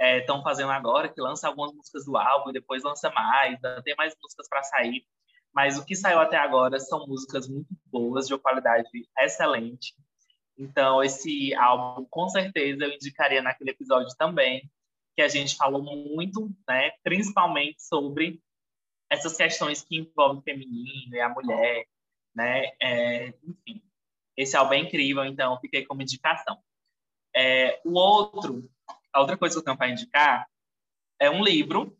S4: estão é, fazendo agora, que lança algumas músicas do álbum e depois lança mais, tem mais músicas para sair. Mas o que saiu até agora são músicas muito boas, de uma qualidade excelente. Então, esse álbum, com certeza, eu indicaria naquele episódio também, que a gente falou muito, né, principalmente sobre essas questões que envolvem o feminino e a mulher, né, é, enfim. Esse álbum é incrível, então fiquei como indicação. É, o outro, a outra coisa que eu tenho para indicar é um livro,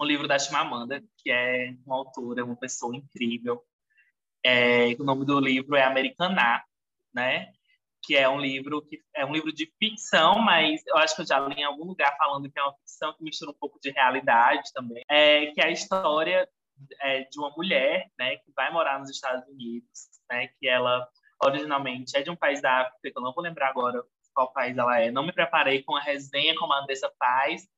S4: um livro da Chimamanda, que é uma autora, uma pessoa incrível. É, o nome do livro é Americaná, né? que é um livro que é um livro de ficção, mas eu acho que eu já li em algum lugar falando que é uma ficção que mistura um pouco de realidade também, é que é a história é, de uma mulher, né, que vai morar nos Estados Unidos, né, que ela originalmente é de um país da África, que eu não vou lembrar agora qual país ela é. Não me preparei com a resenha como a Andressa faz,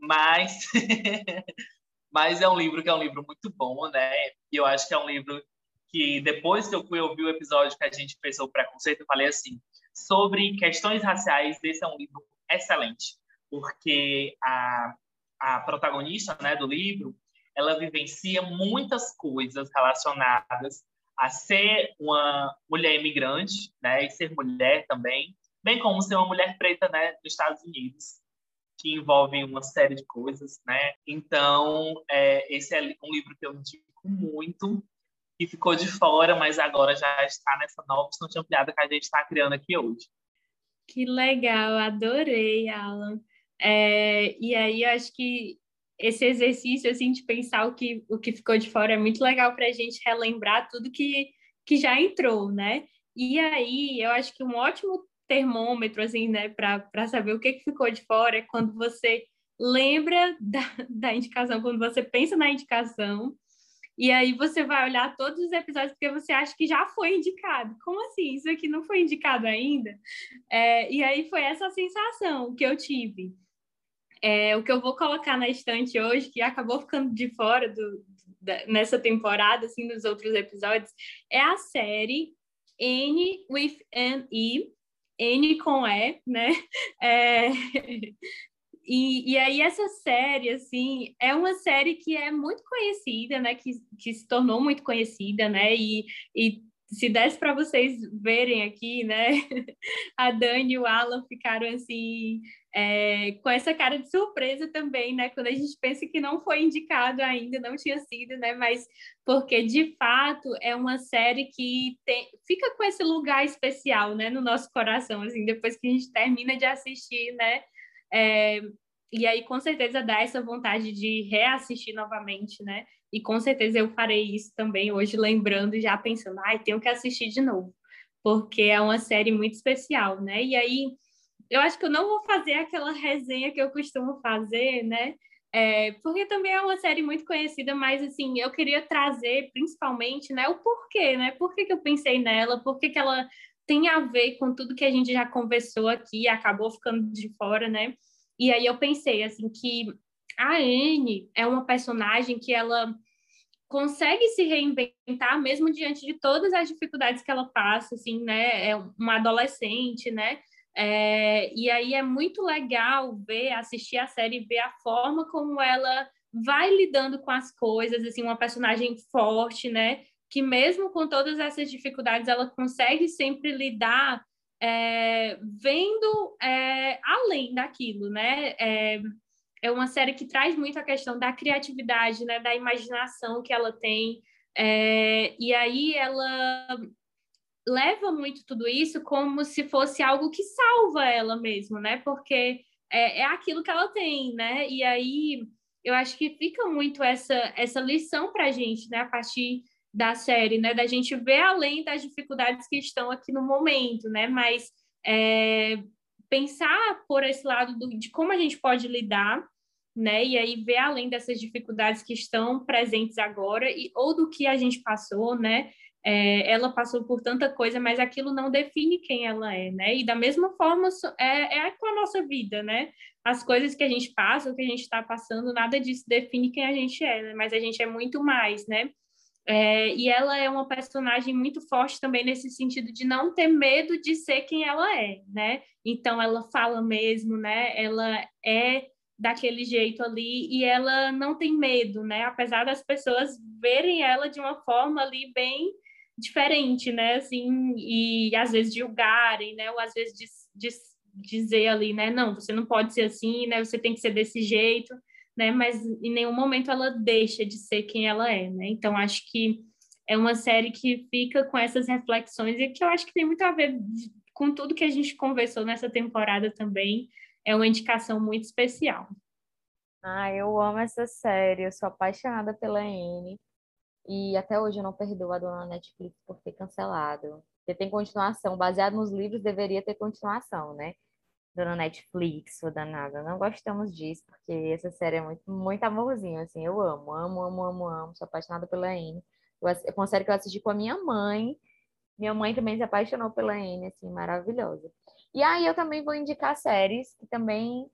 S4: mas mas é um livro que é um livro muito bom, né? E eu acho que é um livro que depois que eu fui ouvir o episódio que a gente fez sobre preconceito, eu falei assim, sobre questões raciais, esse é um livro excelente, porque a, a protagonista né, do livro, ela vivencia muitas coisas relacionadas a ser uma mulher imigrante, né, e ser mulher também, bem como ser uma mulher preta, né, dos Estados Unidos, que envolve uma série de coisas, né. Então, é, esse é um livro que eu indico muito que ficou de fora, mas agora já está nessa nova estante ampliada que a gente está criando aqui hoje.
S3: Que legal, adorei, Alan. É, e aí, acho que esse exercício assim de pensar o que, o que ficou de fora é muito legal para a gente relembrar tudo que, que já entrou, né? E aí, eu acho que um ótimo termômetro, assim, né, para saber o que, que ficou de fora é quando você lembra da, da indicação, quando você pensa na indicação e aí você vai olhar todos os episódios porque você acha que já foi indicado. Como assim? Isso aqui não foi indicado ainda? É, e aí foi essa sensação que eu tive. É, o que eu vou colocar na estante hoje, que acabou ficando de fora do, da, nessa temporada, assim, nos outros episódios, é a série N with an E, N com E, né? É, e, e aí essa série, assim, é uma série que é muito conhecida, né? Que, que se tornou muito conhecida, né? E, e se desse para vocês verem aqui, né? A Dani e o Alan ficaram assim é, com essa cara de surpresa também, né? Quando a gente pensa que não foi indicado ainda, não tinha sido, né? Mas porque de fato é uma série que tem, fica com esse lugar especial, né? No nosso coração, assim, depois que a gente termina de assistir, né? É, e aí, com certeza, dá essa vontade de reassistir novamente, né? E com certeza eu farei isso também hoje, lembrando já pensando, ai, tenho que assistir de novo, porque é uma série muito especial, né? E aí, eu acho que eu não vou fazer aquela resenha que eu costumo fazer, né? É, porque também é uma série muito conhecida, mas assim, eu queria trazer principalmente, né, o porquê, né? Por que, que eu pensei nela, por que, que ela tem a ver com tudo que a gente já conversou aqui, acabou ficando de fora, né? E aí eu pensei assim que a Anne é uma personagem que ela consegue se reinventar mesmo diante de todas as dificuldades que ela passa, assim, né? É uma adolescente, né? É, e aí é muito legal ver, assistir a série, ver a forma como ela vai lidando com as coisas, assim, uma personagem forte, né? Que mesmo com todas essas dificuldades, ela consegue sempre lidar é, vendo é, além daquilo, né? É, é uma série que traz muito a questão da criatividade, né? Da imaginação que ela tem. É, e aí ela leva muito tudo isso como se fosse algo que salva ela mesmo, né? Porque é, é aquilo que ela tem, né? E aí eu acho que fica muito essa, essa lição para a gente, né? A partir da série, né? Da gente ver além das dificuldades que estão aqui no momento, né? Mas é, pensar por esse lado do, de como a gente pode lidar, né? E aí ver além dessas dificuldades que estão presentes agora e ou do que a gente passou, né? É, ela passou por tanta coisa, mas aquilo não define quem ela é, né? E da mesma forma é, é com a nossa vida, né? As coisas que a gente passa, o que a gente está passando, nada disso define quem a gente é, né? Mas a gente é muito mais, né? É, e ela é uma personagem muito forte também nesse sentido de não ter medo de ser quem ela é, né? Então ela fala mesmo, né? Ela é daquele jeito ali e ela não tem medo, né? Apesar das pessoas verem ela de uma forma ali bem diferente, né? Assim, e às vezes julgarem, né? Ou às vezes diz, diz, dizer ali, né? Não, você não pode ser assim, né? Você tem que ser desse jeito, né? Mas em nenhum momento ela deixa de ser quem ela é, né? Então acho que é uma série que fica com essas reflexões e que eu acho que tem muito a ver com tudo que a gente conversou nessa temporada também. É uma indicação muito especial.
S1: Ah, eu amo essa série, eu sou apaixonada pela Anne. E até hoje eu não perdoo a dona Netflix por ter cancelado. Porque tem continuação, baseado nos livros, deveria ter continuação, né? Dona Netflix, ou danada. Não gostamos disso, porque essa série é muito, muito amorzinho, assim. Eu amo, amo, amo, amo, amo. Sou apaixonada pela Anne. É uma série que eu assisti com a minha mãe. Minha mãe também se apaixonou pela Anne, assim, maravilhosa. E aí eu também vou indicar séries que também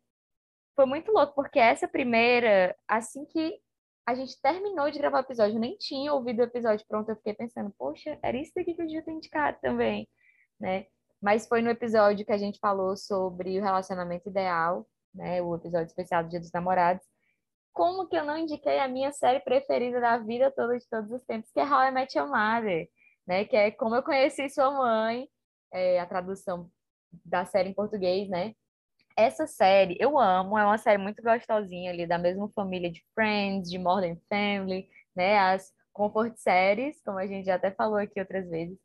S1: foi muito louco, porque essa primeira, assim que a gente terminou de gravar o episódio, eu nem tinha ouvido o episódio pronto, eu fiquei pensando, poxa, era isso daqui que eu devia ter indicado também, né? Mas foi no episódio que a gente falou sobre o relacionamento ideal, né? O episódio especial do Dia dos Namorados. Como que eu não indiquei a minha série preferida da vida toda, de todos os tempos, que é How I Met Your Mother, né? Que é Como Eu Conheci Sua Mãe, é a tradução da série em português, né? Essa série eu amo, é uma série muito gostosinha ali, da mesma família de Friends, de Modern Family, né? As comfort séries, como a gente já até falou aqui outras vezes.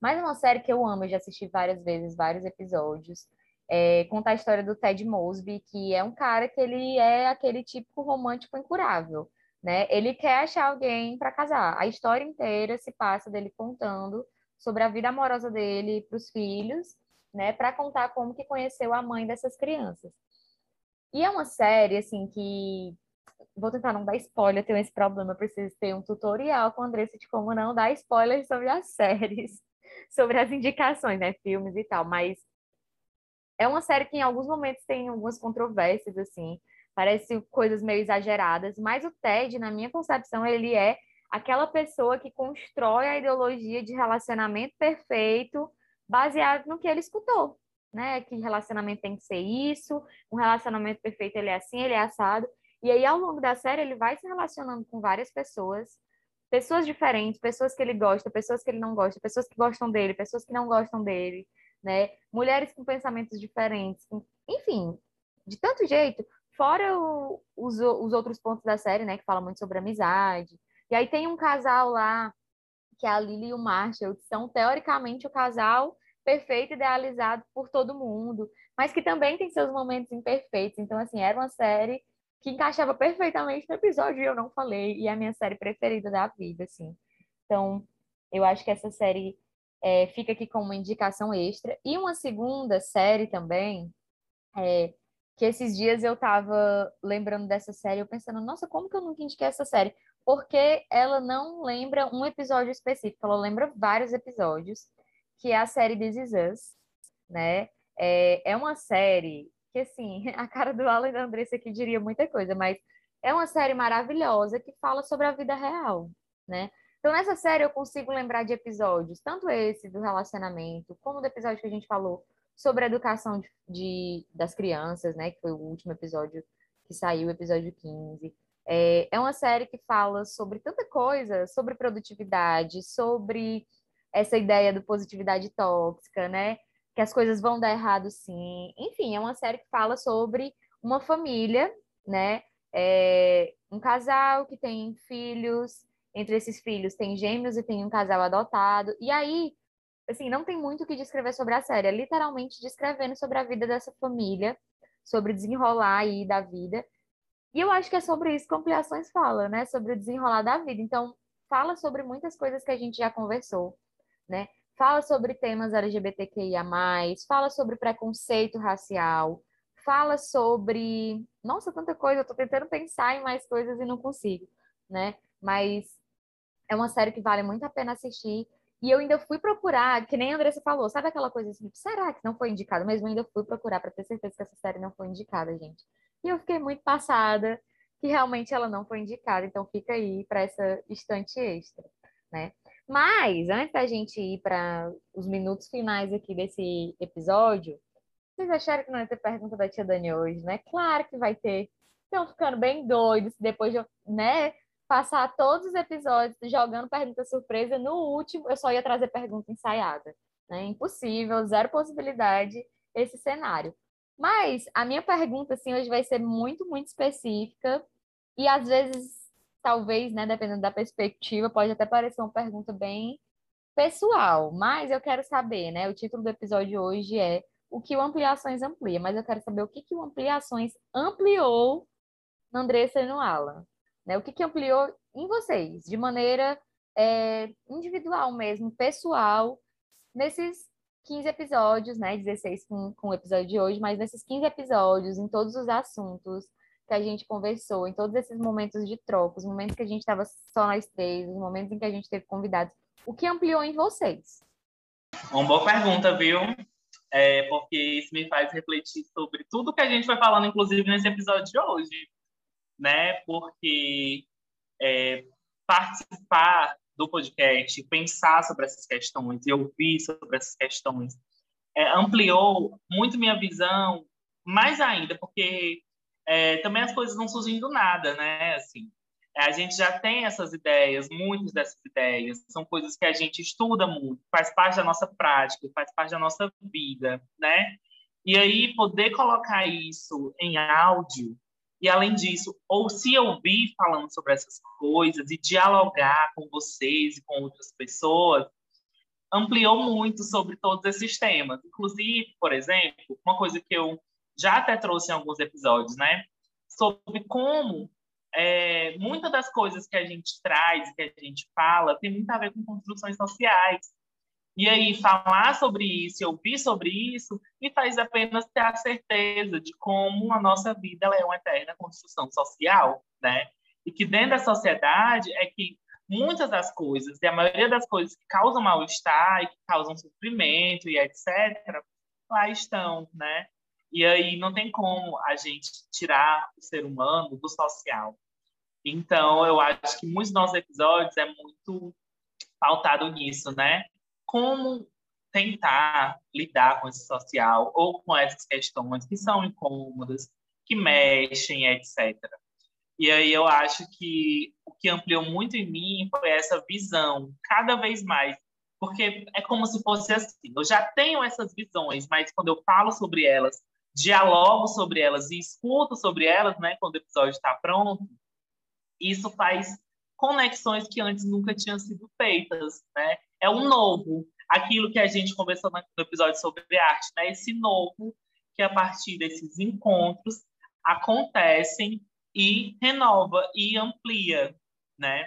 S1: Mas é uma série que eu amo, eu já assisti várias vezes, vários episódios. É, conta a história do Ted Mosby, que é um cara que ele é aquele típico romântico incurável, né? Ele quer achar alguém para casar. A história inteira se passa dele contando sobre a vida amorosa dele para os filhos né, para contar como que conheceu a mãe dessas crianças. E é uma série, assim, que vou tentar não dar spoiler, tenho esse problema, preciso ter um tutorial com a Andressa de como não dar spoiler sobre as séries, sobre as indicações, né, filmes e tal, mas é uma série que em alguns momentos tem algumas controvérsias, assim, parece coisas meio exageradas, mas o Ted, na minha concepção, ele é aquela pessoa que constrói a ideologia de relacionamento perfeito baseado no que ele escutou, né? Que relacionamento tem que ser isso, um relacionamento perfeito ele é assim, ele é assado. E aí, ao longo da série, ele vai se relacionando com várias pessoas, pessoas diferentes, pessoas que ele gosta, pessoas que ele não gosta, pessoas que gostam dele, pessoas que não gostam dele, né? Mulheres com pensamentos diferentes, enfim, de tanto jeito. Fora o, os, os outros pontos da série, né? Que fala muito sobre amizade. E aí tem um casal lá, que é a Lily e o Marshall, que são teoricamente o casal perfeito, idealizado por todo mundo, mas que também tem seus momentos imperfeitos. Então, assim, era uma série que encaixava perfeitamente no episódio e eu não falei, e é a minha série preferida da vida, assim. Então, eu acho que essa série é, fica aqui com uma indicação extra. E uma segunda série também, é, que esses dias eu tava lembrando dessa série, eu pensando, nossa, como que eu nunca indiquei essa série? Porque ela não lembra um episódio específico, ela lembra vários episódios que é a série This Is Us, né? É, é uma série que, assim, a cara do Alan e da Andressa aqui diria muita coisa, mas é uma série maravilhosa que fala sobre a vida real, né? Então, nessa série eu consigo lembrar de episódios, tanto esse do relacionamento, como do episódio que a gente falou sobre a educação de, de das crianças, né? Que foi o último episódio que saiu, o episódio 15. É, é uma série que fala sobre tanta coisa, sobre produtividade, sobre essa ideia do positividade tóxica, né? que as coisas vão dar errado sim. Enfim, é uma série que fala sobre uma família, né? É um casal que tem filhos, entre esses filhos tem gêmeos e tem um casal adotado. E aí, assim, não tem muito o que descrever sobre a série, é literalmente descrevendo sobre a vida dessa família, sobre desenrolar aí da vida. E eu acho que é sobre isso que Ampliações fala, né? Sobre o desenrolar da vida. Então, fala sobre muitas coisas que a gente já conversou, né? Fala sobre temas LGBTQIA+, fala sobre preconceito racial, fala sobre... Nossa, tanta coisa, eu tô tentando pensar em mais coisas e não consigo, né? Mas é uma série que vale muito a pena assistir. E eu ainda fui procurar, que nem a Andressa falou, sabe aquela coisa assim, será que não foi indicada? Mas eu ainda fui procurar para ter certeza que essa série não foi indicada, gente. E eu fiquei muito passada que realmente ela não foi indicada, então fica aí para essa estante extra, né? Mas antes da gente ir para os minutos finais aqui desse episódio, vocês acharam que não ia ter pergunta da tia Dani hoje, né? Claro que vai ter. Estão ficando bem doidos depois de, né, passar todos os episódios jogando pergunta surpresa. No último, eu só ia trazer pergunta ensaiada. Né? Impossível, zero possibilidade esse cenário. Mas a minha pergunta, assim, hoje vai ser muito, muito específica e às vezes, talvez, né, dependendo da perspectiva, pode até parecer uma pergunta bem pessoal, mas eu quero saber, né? O título do episódio hoje é o que o Ampliações amplia, mas eu quero saber o que, que o Ampliações ampliou no Andressa e no Alan. Né? O que, que ampliou em vocês, de maneira é, individual mesmo, pessoal, nesses 15 episódios, né? 16 com, com o episódio de hoje, mas nesses 15 episódios, em todos os assuntos que a gente conversou, em todos esses momentos de troca, os momentos que a gente estava só nós três, os momentos em que a gente teve convidados, o que ampliou em vocês?
S4: Uma boa pergunta, viu? É, porque isso me faz refletir sobre tudo que a gente foi falando, inclusive nesse episódio de hoje, né? Porque é, participar do podcast, pensar sobre essas questões e ouvir sobre essas questões, é, ampliou muito minha visão, mais ainda, porque é, também as coisas não surgem do nada, né? Assim, a gente já tem essas ideias, muitas dessas ideias, são coisas que a gente estuda muito, faz parte da nossa prática, faz parte da nossa vida, né? E aí, poder colocar isso em áudio e, além disso, ou se ouvir falando sobre essas coisas e dialogar com vocês e com outras pessoas, ampliou muito sobre todos esses temas. Inclusive, por exemplo, uma coisa que eu já até trouxe em alguns episódios, né? Sobre como é, muitas das coisas que a gente traz, que a gente fala, tem muito a ver com construções sociais. E aí, falar sobre isso, ouvir sobre isso, me faz apenas ter a certeza de como a nossa vida é uma eterna construção social, né? E que dentro da sociedade é que muitas das coisas, e a maioria das coisas que causam mal-estar e que causam sofrimento e etc., lá estão, né? E aí não tem como a gente tirar o ser humano do social. Então, eu acho que muitos dos nossos episódios é muito pautado nisso, né? como tentar lidar com esse social ou com essas questões que são incômodas, que mexem, etc. E aí eu acho que o que ampliou muito em mim foi essa visão, cada vez mais, porque é como se fosse assim, eu já tenho essas visões, mas quando eu falo sobre elas, dialogo sobre elas e escuto sobre elas, né, quando o episódio está pronto, isso faz conexões que antes nunca tinham sido feitas, né? É um novo, aquilo que a gente conversou no episódio sobre arte, né? Esse novo que a partir desses encontros acontecem e renova e amplia, né?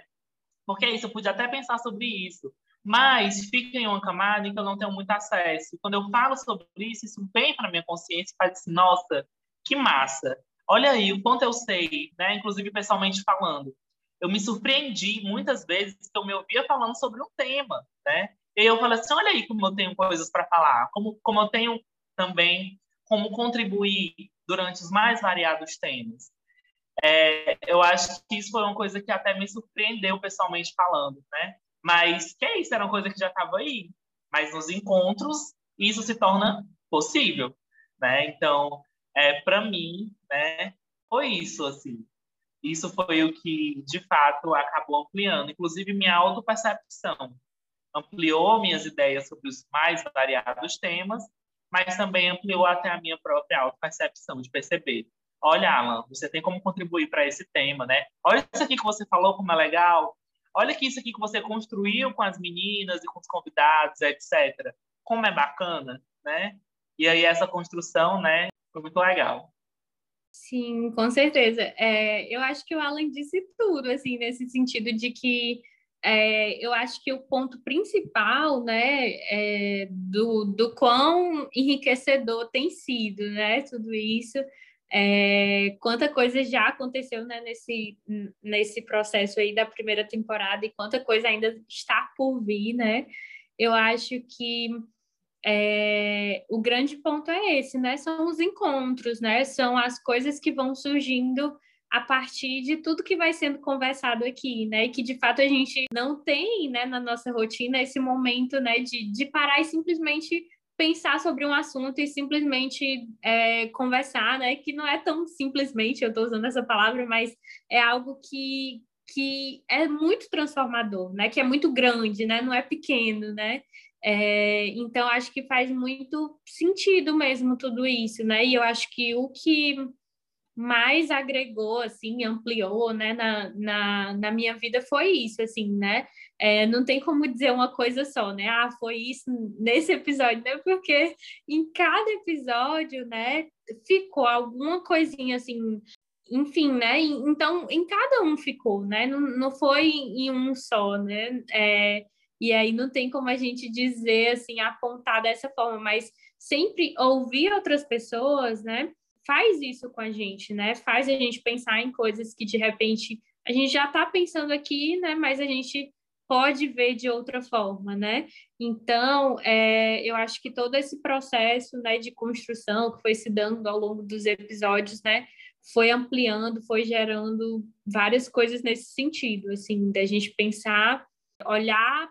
S4: Porque é isso, eu pude até pensar sobre isso, mas fica em uma camada em que eu não tenho muito acesso. Quando eu falo sobre isso, isso vem para minha consciência e faz assim, nossa, que massa! Olha aí o quanto eu sei, né? Inclusive pessoalmente falando eu me surpreendi muitas vezes que eu me ouvia falando sobre um tema, né? E eu falei assim, olha aí como eu tenho coisas para falar, como, como eu tenho também como contribuir durante os mais variados temas. É, eu acho que isso foi uma coisa que até me surpreendeu pessoalmente falando, né? Mas que é isso, era uma coisa que já estava aí. Mas nos encontros, isso se torna possível, né? Então, é, para mim, né, foi isso, assim. Isso foi o que, de fato, acabou ampliando, inclusive minha autopercepção. Ampliou minhas ideias sobre os mais variados temas, mas também ampliou até a minha própria auto-percepção de perceber. Olha, Alan, você tem como contribuir para esse tema, né? Olha isso aqui que você falou, como é legal. Olha que isso aqui que você construiu com as meninas e com os convidados, etc. Como é bacana, né? E aí essa construção, né, foi muito legal.
S3: Sim, com certeza. É, eu acho que o Alan disse tudo, assim, nesse sentido de que é, eu acho que o ponto principal, né, é, do, do quão enriquecedor tem sido, né, tudo isso, é, quanta coisa já aconteceu, né, nesse, nesse processo aí da primeira temporada e quanta coisa ainda está por vir, né, eu acho que é, o grande ponto é esse, né? São os encontros, né? São as coisas que vão surgindo a partir de tudo que vai sendo conversado aqui, né? E que de fato a gente não tem, né, na nossa rotina esse momento, né, de, de parar e simplesmente pensar sobre um assunto e simplesmente é, conversar, né? Que não é tão simplesmente, eu estou usando essa palavra, mas é algo que, que é muito transformador, né? Que é muito grande, né? Não é pequeno, né? É, então, acho que faz muito sentido mesmo tudo isso, né? E eu acho que o que mais agregou, assim, ampliou, né, na, na, na minha vida foi isso, assim, né? É, não tem como dizer uma coisa só, né? Ah, foi isso nesse episódio, né? Porque em cada episódio, né, ficou alguma coisinha, assim, enfim, né? Então, em cada um ficou, né? Não, não foi em um só, né? É, e aí não tem como a gente dizer assim, apontar dessa forma, mas sempre ouvir outras pessoas, né? Faz isso com a gente, né? Faz a gente pensar em coisas que de repente a gente já está pensando aqui, né? Mas a gente pode ver de outra forma, né? Então, é, eu acho que todo esse processo, né, de construção que foi se dando ao longo dos episódios, né, foi ampliando, foi gerando várias coisas nesse sentido, assim, da gente pensar, olhar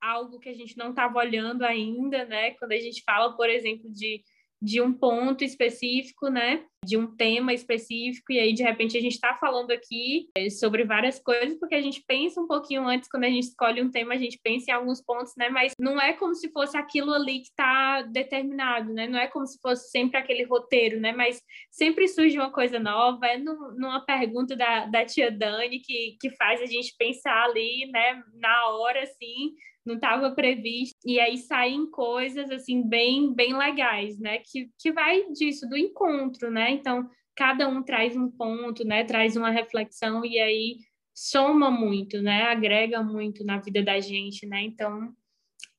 S3: algo que a gente não estava olhando ainda, né? Quando a gente fala, por exemplo, de, de um ponto específico, né? De um tema específico, e aí de repente a gente está falando aqui é, sobre várias coisas, porque a gente pensa um pouquinho antes, quando a gente escolhe um tema, a gente pensa em alguns pontos, né? Mas não é como se fosse aquilo ali que está determinado, né? Não é como se fosse sempre aquele roteiro, né? Mas sempre surge uma coisa nova, é no, numa pergunta da, da tia Dani que, que faz a gente pensar ali, né? Na hora, assim, não estava previsto e aí saem coisas assim bem bem legais, né? Que, que vai disso do encontro, né? Então cada um traz um ponto, né? Traz uma reflexão e aí soma muito, né? Agrega muito na vida da gente, né? Então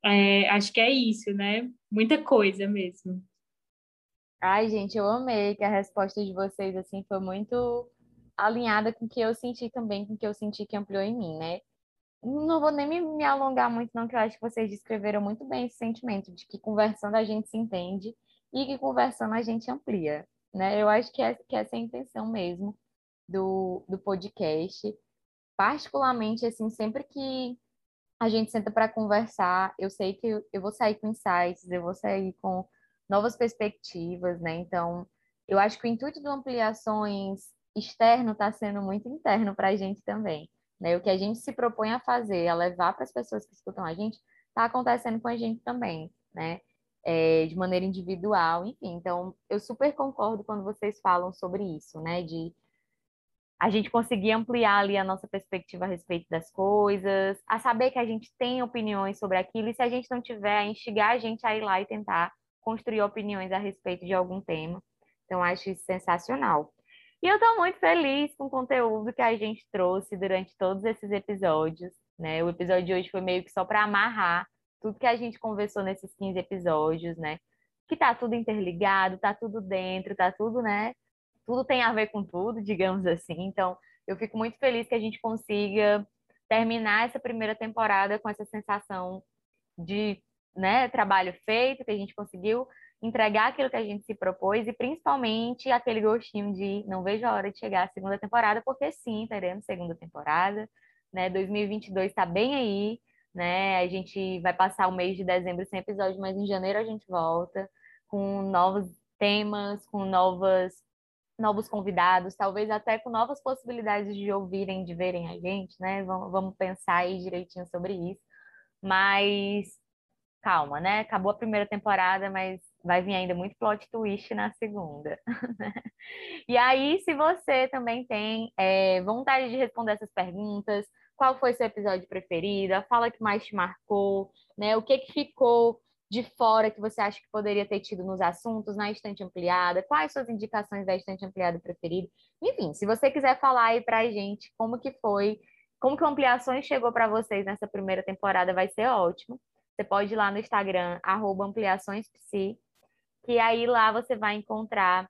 S3: é, acho que é isso, né? Muita coisa mesmo.
S1: Ai, gente, eu amei que a resposta de vocês assim foi muito alinhada com o que eu senti também, com o que eu senti que ampliou em mim, né? Não vou nem me, me, alongar muito, não, que eu acho que vocês descreveram muito bem esse sentimento de que conversando a gente se entende e que conversando a gente amplia, né? Eu acho que, é, que essa é a intenção mesmo do, do podcast. Particularmente, assim, sempre que a gente senta para conversar, eu sei que eu, vou sair com insights, eu vou sair com novas perspectivas, né? Então, eu acho que o intuito do Ampliações externo está sendo muito interno para a gente também. Né? O que a gente se propõe a fazer, a levar para as pessoas que escutam a gente, está acontecendo com a gente também, né? É, de maneira individual, enfim. Então, eu super concordo quando vocês falam sobre isso, né? De a gente conseguir ampliar ali a nossa perspectiva a respeito das coisas, a saber que a gente tem opiniões sobre aquilo, e se a gente não tiver, a instigar a gente a ir lá e tentar construir opiniões a respeito de algum tema. Então, acho isso sensacional. E eu estou muito feliz com o conteúdo que a gente trouxe durante todos esses episódios. Né? O episódio de hoje foi meio que só para amarrar tudo que a gente conversou nesses 15 episódios, né? Que tá tudo interligado, tá tudo dentro, tá tudo, né? Tudo tem a ver com tudo, digamos assim. Então, eu fico muito feliz que a gente consiga terminar essa primeira temporada com essa sensação de né, trabalho feito, que a gente conseguiu entregar aquilo que a gente se propôs e principalmente aquele gostinho de não vejo a hora de chegar à segunda temporada, porque sim, teremos segunda temporada, né? 2022 está bem aí, né? A gente vai passar o mês de dezembro sem episódio, mas em janeiro a gente volta com novos temas, com novas novos convidados, talvez até com novas possibilidades de ouvirem, de verem a gente, né? Vamos, vamos pensar aí direitinho sobre isso. Mas calma, né? Acabou a primeira temporada, mas vai vir ainda muito plot twist na segunda. e aí, se você também tem é, vontade de responder essas perguntas, qual foi seu episódio preferido? Fala que mais te marcou, né? O que que ficou de fora que você acha que poderia ter tido nos assuntos, na estante ampliada? Quais suas indicações da estante ampliada preferida? Enfim, se você quiser falar aí pra gente como que foi, como que Ampliações chegou para vocês nessa primeira temporada, vai ser ótimo. Você pode ir lá no Instagram, ampliaçõespsi, que aí lá você vai encontrar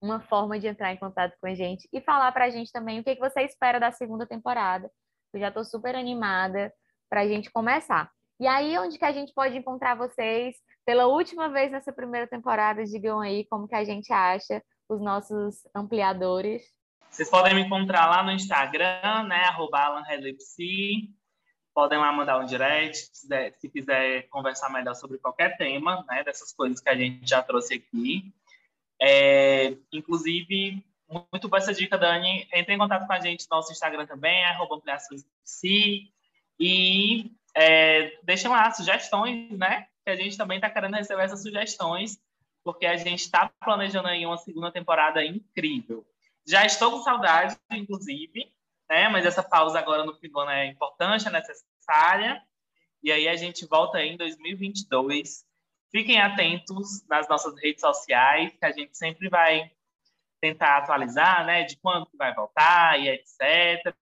S1: uma forma de entrar em contato com a gente e falar para a gente também o que, que você espera da segunda temporada. Eu já estou super animada para a gente começar. E aí, onde que a gente pode encontrar vocês pela última vez nessa primeira temporada? Digam aí como que a gente acha os nossos ampliadores.
S4: Vocês podem me encontrar lá no Instagram, né? Arroba Podem lá mandar um direct, se quiser, se quiser conversar melhor sobre qualquer tema, né? Dessas coisas que a gente já trouxe aqui. É, inclusive, muito boa essa dica, Dani. Entre em contato com a gente no nosso Instagram também, arroba E é, deixem lá sugestões, né? Que a gente também está querendo receber essas sugestões, porque a gente está planejando aí uma segunda temporada incrível. Já estou com saudade, inclusive, né? Mas essa pausa agora no fim do ano é importante, é necessária. E aí a gente volta em 2022. Fiquem atentos nas nossas redes sociais, que a gente sempre vai tentar atualizar, né? De quando vai voltar e etc.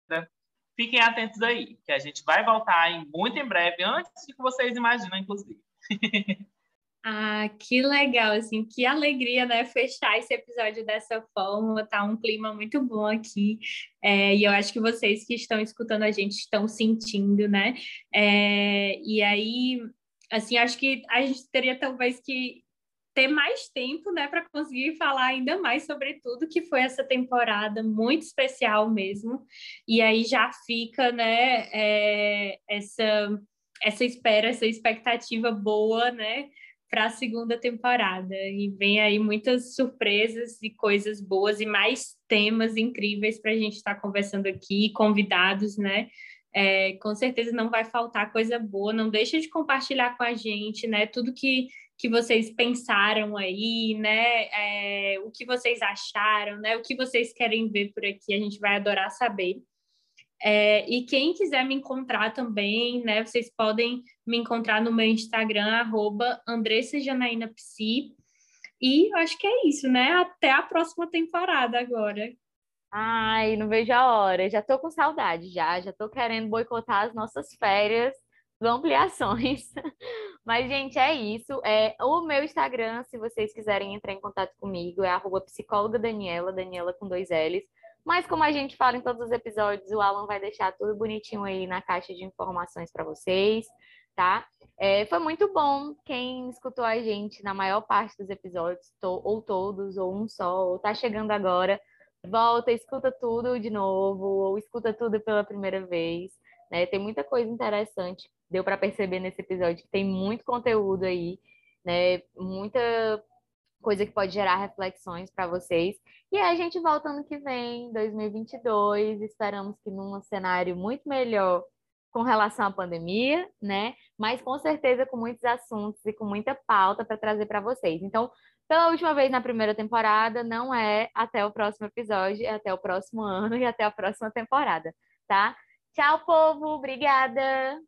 S4: Fiquem atentos aí, que a gente vai voltar em, muito em breve, antes de que vocês imaginam, inclusive.
S3: Ah, que legal, assim, que alegria, né, fechar esse episódio dessa forma, tá um clima muito bom aqui, é, e eu acho que vocês que estão escutando a gente estão sentindo, né, é, e aí, assim, acho que a gente teria talvez que ter mais tempo, né, para conseguir falar ainda mais sobre tudo que foi essa temporada muito especial mesmo, e aí já fica, né, é, essa essa espera, essa expectativa boa, né, para a segunda temporada. E vem aí muitas surpresas e coisas boas e mais temas incríveis para a gente estar tá conversando aqui, convidados, né? É, com certeza não vai faltar coisa boa. Não deixa de compartilhar com a gente, né? Tudo que, que vocês pensaram aí, né? É, o que vocês acharam, né? O que vocês querem ver por aqui, a gente vai adorar saber. É, e quem quiser me encontrar também, né? Vocês podem me encontrar no meu Instagram, arroba. E acho que é isso, né? Até a próxima temporada agora.
S1: Ai, não vejo a hora. Já tô com saudade, já. Já tô querendo boicotar as nossas férias ampliações. Mas, gente, é isso. É, o meu Instagram, se vocês quiserem entrar em contato comigo, é arroba psicóloga Daniela, Daniela com dois L's. Mas como a gente fala em todos os episódios, o Alan vai deixar tudo bonitinho aí na caixa de informações para vocês, tá? É, foi muito bom quem escutou a gente na maior parte dos episódios, ou todos, ou um só, ou tá chegando agora. Volta, escuta tudo de novo, ou escuta tudo pela primeira vez. Né? Tem muita coisa interessante, deu para perceber nesse episódio que tem muito conteúdo aí, né? Muita coisa que pode gerar reflexões para vocês. E aí a gente volta ano que vem, 2022, esperamos que num cenário muito melhor com relação à pandemia, né? Mas com certeza com muitos assuntos e com muita pauta para trazer para vocês. Então, pela última vez na primeira temporada, não é até o próximo episódio, é até o próximo ano e até a próxima temporada, tá? Tchau, povo. Obrigada.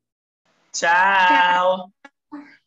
S4: Tchau. Tchau.